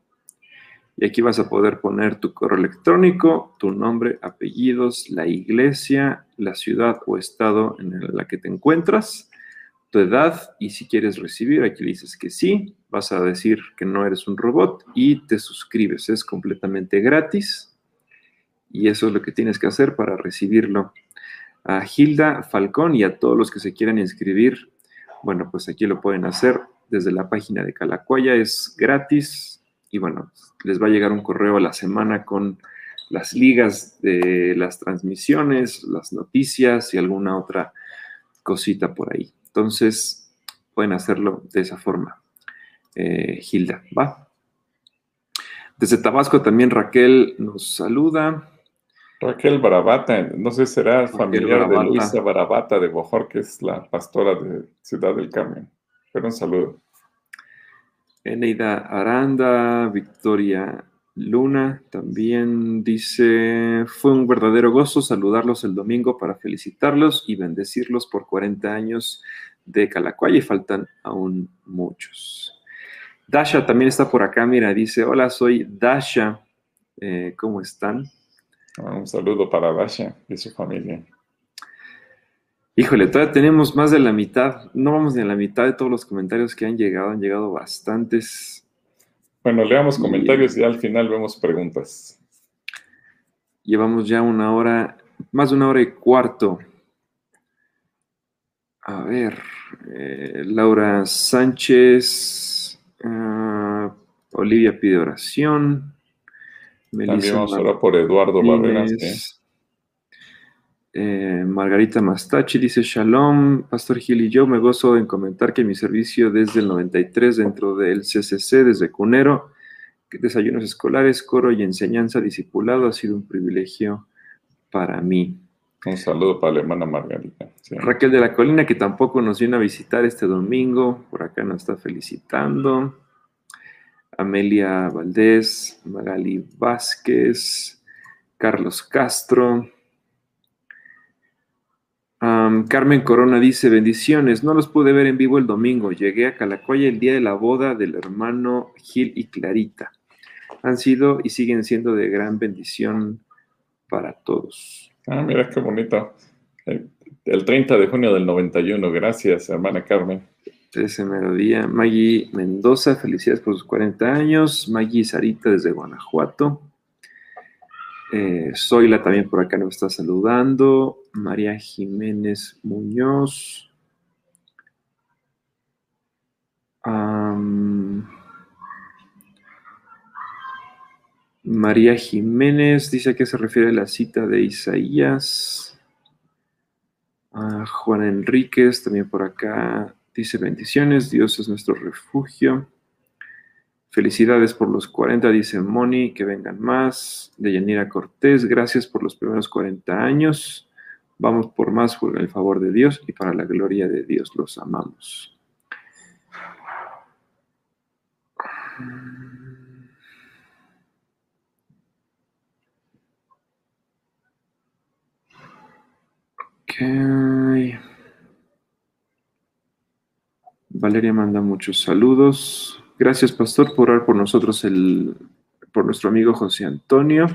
y aquí vas a poder poner tu correo electrónico, tu nombre, apellidos, la iglesia, la ciudad o estado en la que te encuentras, tu edad y si quieres recibir, aquí dices que sí, vas a decir que no eres un robot y te suscribes. Es completamente gratis y eso es lo que tienes que hacer para recibirlo. A Hilda Falcón y a todos los que se quieran inscribir, bueno, pues aquí lo pueden hacer desde la página de Calacuaya, es gratis y bueno, les va a llegar un correo a la semana con las ligas de las transmisiones, las noticias y alguna otra cosita por ahí. Entonces, pueden hacerlo de esa forma. Eh, Hilda, ¿va? Desde Tabasco también Raquel nos saluda. Raquel Barabata, no sé, será familiar Barabata. de Luisa Barabata de Bojor, que es la pastora de Ciudad del Carmen. Pero un saludo. Eneida Aranda, Victoria Luna también dice, fue un verdadero gozo saludarlos el domingo para felicitarlos y bendecirlos por 40 años de Calacuaya y faltan aún muchos. Dasha también está por acá, mira, dice, hola, soy Dasha, Eh, ¿cómo están? Ah, Un saludo para Dasha y su familia. Híjole, todavía tenemos más de la mitad, no vamos ni a la mitad de todos los comentarios que han llegado, han llegado bastantes. Bueno, leamos comentarios y al final vemos preguntas. Llevamos ya una hora, más de una hora y cuarto. A ver, eh, Laura Sánchez, ah, Olivia pide oración. También vamos a orar por Eduardo Barreras. Martínez, eh, Margarita Mastachi dice Shalom, Pastor Gil y yo me gozo en comentar que mi servicio desde el 93 dentro del CCC, desde Cunero, desayunos escolares, coro y enseñanza discipulado ha sido un privilegio para mí. Un saludo para la hermana Margarita. sí. Raquel de la Colina, que tampoco nos vino a visitar este domingo, por acá nos está felicitando. Amelia Valdés, Magali Vázquez, Carlos Castro. Carmen Corona dice, bendiciones, no los pude ver en vivo el domingo, llegué a Calacoya el día de la boda del hermano Gil y Clarita. Han sido y siguen siendo de gran bendición para todos. Ah, mira qué bonito. El, el 30 de junio del 91. Gracias, hermana Carmen. Ese melodía. Maggie Mendoza, felicidades por sus 40 años. Maggie Sarita desde Guanajuato. Eh, Zoila también por acá nos está saludando. María Jiménez Muñoz. María Jiménez dice a qué se refiere la cita de Isaías. Juan Enríquez también por acá dice bendiciones, Dios es nuestro refugio. Felicidades por los 40, dice Moni, que vengan más. De Yanira Cortés, gracias por los primeros 40 años. Vamos por más por el favor de Dios y para la gloria de Dios los amamos. Valeria manda muchos saludos. Gracias, pastor, por orar por nosotros, el, por nuestro amigo José Antonio.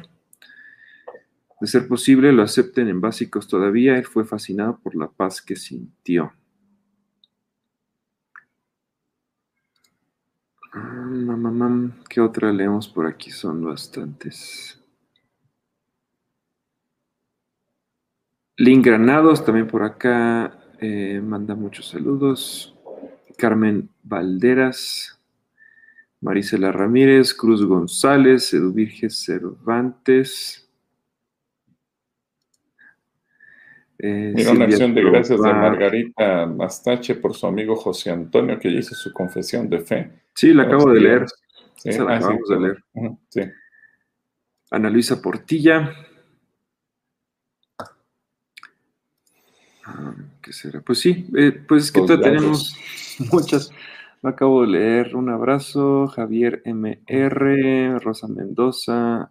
De ser posible, lo acepten en básicos todavía. Él fue fascinado por la paz que sintió. Ah, ¿Qué otra leemos por aquí? Son bastantes. Link Granados también por acá eh, manda muchos saludos. Carmen Valderas, Marisela Ramírez, Cruz González, Eduvirge Cervantes. Eh, Mira una acción de gracias de Margarita Mastache por su amigo José Antonio que hizo su confesión de fe. Sí, la acabo de leer. Sí, la ah, acabamos de leer. Sí. Ana Luisa Portilla. Ah, ¿Qué será? Pues sí, eh, pues es que todavía tenemos muchas. Me acabo de leer. Un abrazo. Javier MR, Rosa Mendoza,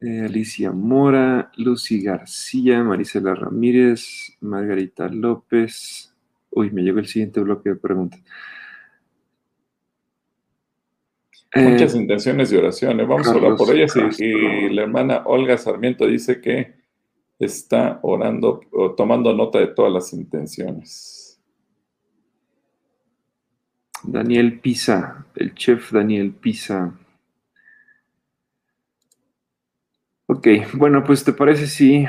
eh, Alicia Mora, Lucy García, Marisela Ramírez, Margarita López. Uy, me llegó el siguiente bloque de preguntas. Muchas eh, intenciones de oración. Vamos a orar por ellas. y, la hermana Olga Sarmiento dice que está orando o tomando nota de todas las intenciones. Daniel Pisa, el chef Daniel Pisa. Ok, bueno, pues te parece si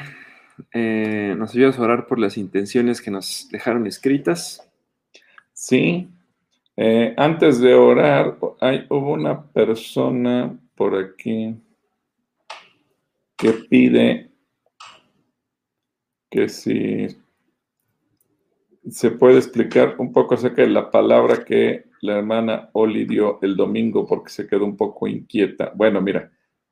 eh, nos ayudas a orar por las intenciones que nos dejaron escritas. Sí. Eh, antes de orar, hay, hubo una persona por aquí que pide que si se puede explicar un poco acerca de la palabra que la hermana Oli dio el domingo porque se quedó un poco inquieta. Bueno, mira,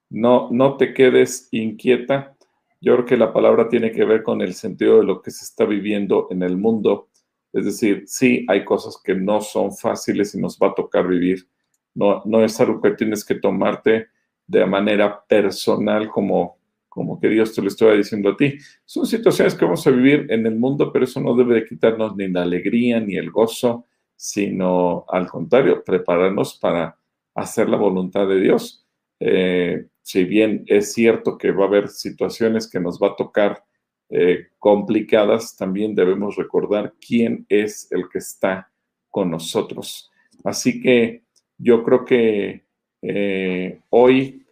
no, no te quedes inquieta. Yo creo que la palabra tiene que ver con el sentido de lo que se está viviendo en el mundo. Es decir, sí hay cosas que no son fáciles y nos va a tocar vivir. No, no es algo que tienes que tomarte de manera personal como como que Dios te lo estaba diciendo a ti. Son situaciones que vamos a vivir en el mundo, pero eso no debe de quitarnos ni la alegría ni el gozo, sino al contrario, prepararnos para hacer la voluntad de Dios. Eh, si bien es cierto que va a haber situaciones que nos va a tocar eh, complicadas, también debemos recordar quién es el que está con nosotros. Así que yo creo que eh, hoy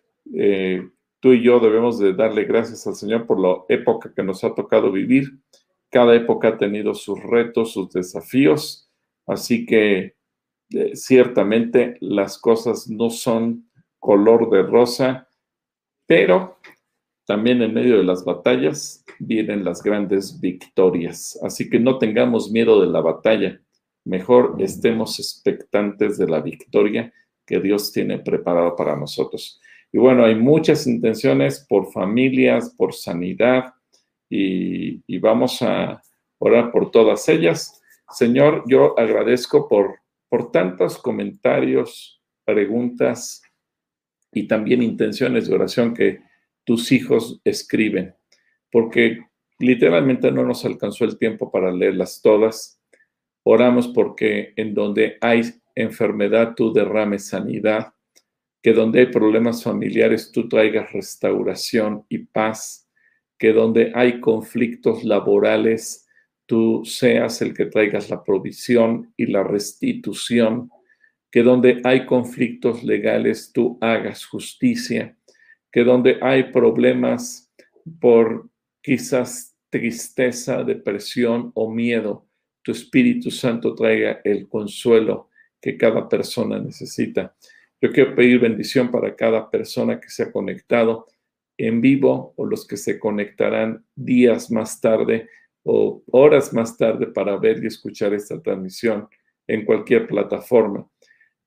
tú y yo debemos de darle gracias al Señor por la época que nos ha tocado vivir. Cada época ha tenido sus retos, sus desafíos, así que eh, ciertamente las cosas no son color de rosa, pero también en medio de las batallas vienen las grandes victorias. Así que no tengamos miedo de la batalla, mejor estemos expectantes de la victoria que Dios tiene preparado para nosotros. Y bueno, hay muchas intenciones por familias, por sanidad, y, vamos a orar por todas ellas. Señor, yo agradezco por, por tantos comentarios, preguntas y también intenciones de oración que tus hijos escriben, porque literalmente no nos alcanzó el tiempo para leerlas todas. Oramos porque en donde hay enfermedad tú derrames sanidad, que donde hay problemas familiares tú traigas restauración y paz, que donde hay conflictos laborales tú seas el que traigas la provisión y la restitución, que donde hay conflictos legales tú hagas justicia, que donde hay problemas por quizás tristeza, depresión o miedo, tu Espíritu Santo traiga el consuelo que cada persona necesita. Yo quiero pedir bendición para cada persona que se ha conectado en vivo o los que se conectarán días más tarde o horas más tarde para ver y escuchar esta transmisión en cualquier plataforma.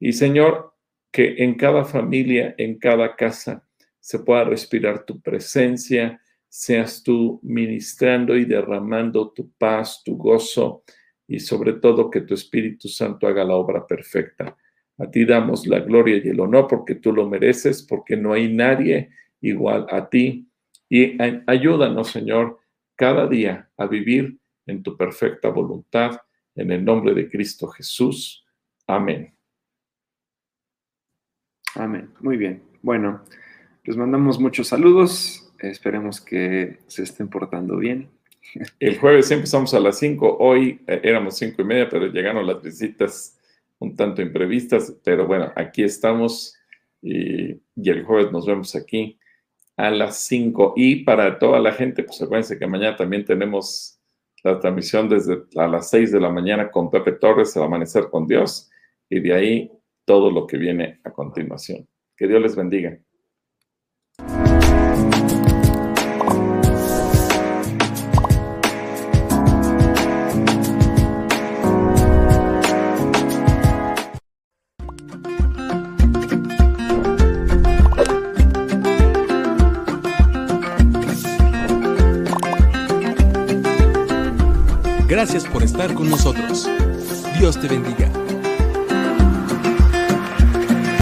Y Señor, que en cada familia, en cada casa, se pueda respirar tu presencia, seas tú ministrando y derramando tu paz, tu gozo y sobre todo que tu Espíritu Santo haga la obra perfecta. A ti damos la gloria y el honor porque tú lo mereces, porque no hay nadie igual a ti. Y ayúdanos, Señor, cada día a vivir en tu perfecta voluntad, en el nombre de Cristo Jesús. Amén. Amén. Muy bien. Bueno, les mandamos muchos saludos. Esperemos que se estén portando bien. El jueves empezamos a las 5. Hoy eh, éramos cinco y media, pero llegaron las visitas un tanto imprevistas. Pero bueno, aquí estamos y, el jueves nos vemos aquí a las 5. Y para toda la gente, pues acuérdense que mañana también tenemos la transmisión desde a las 6 de la mañana con Pepe Torres, el amanecer con Dios, y de ahí todo lo que viene a continuación. Que Dios les bendiga. Gracias por estar con nosotros. Dios te bendiga.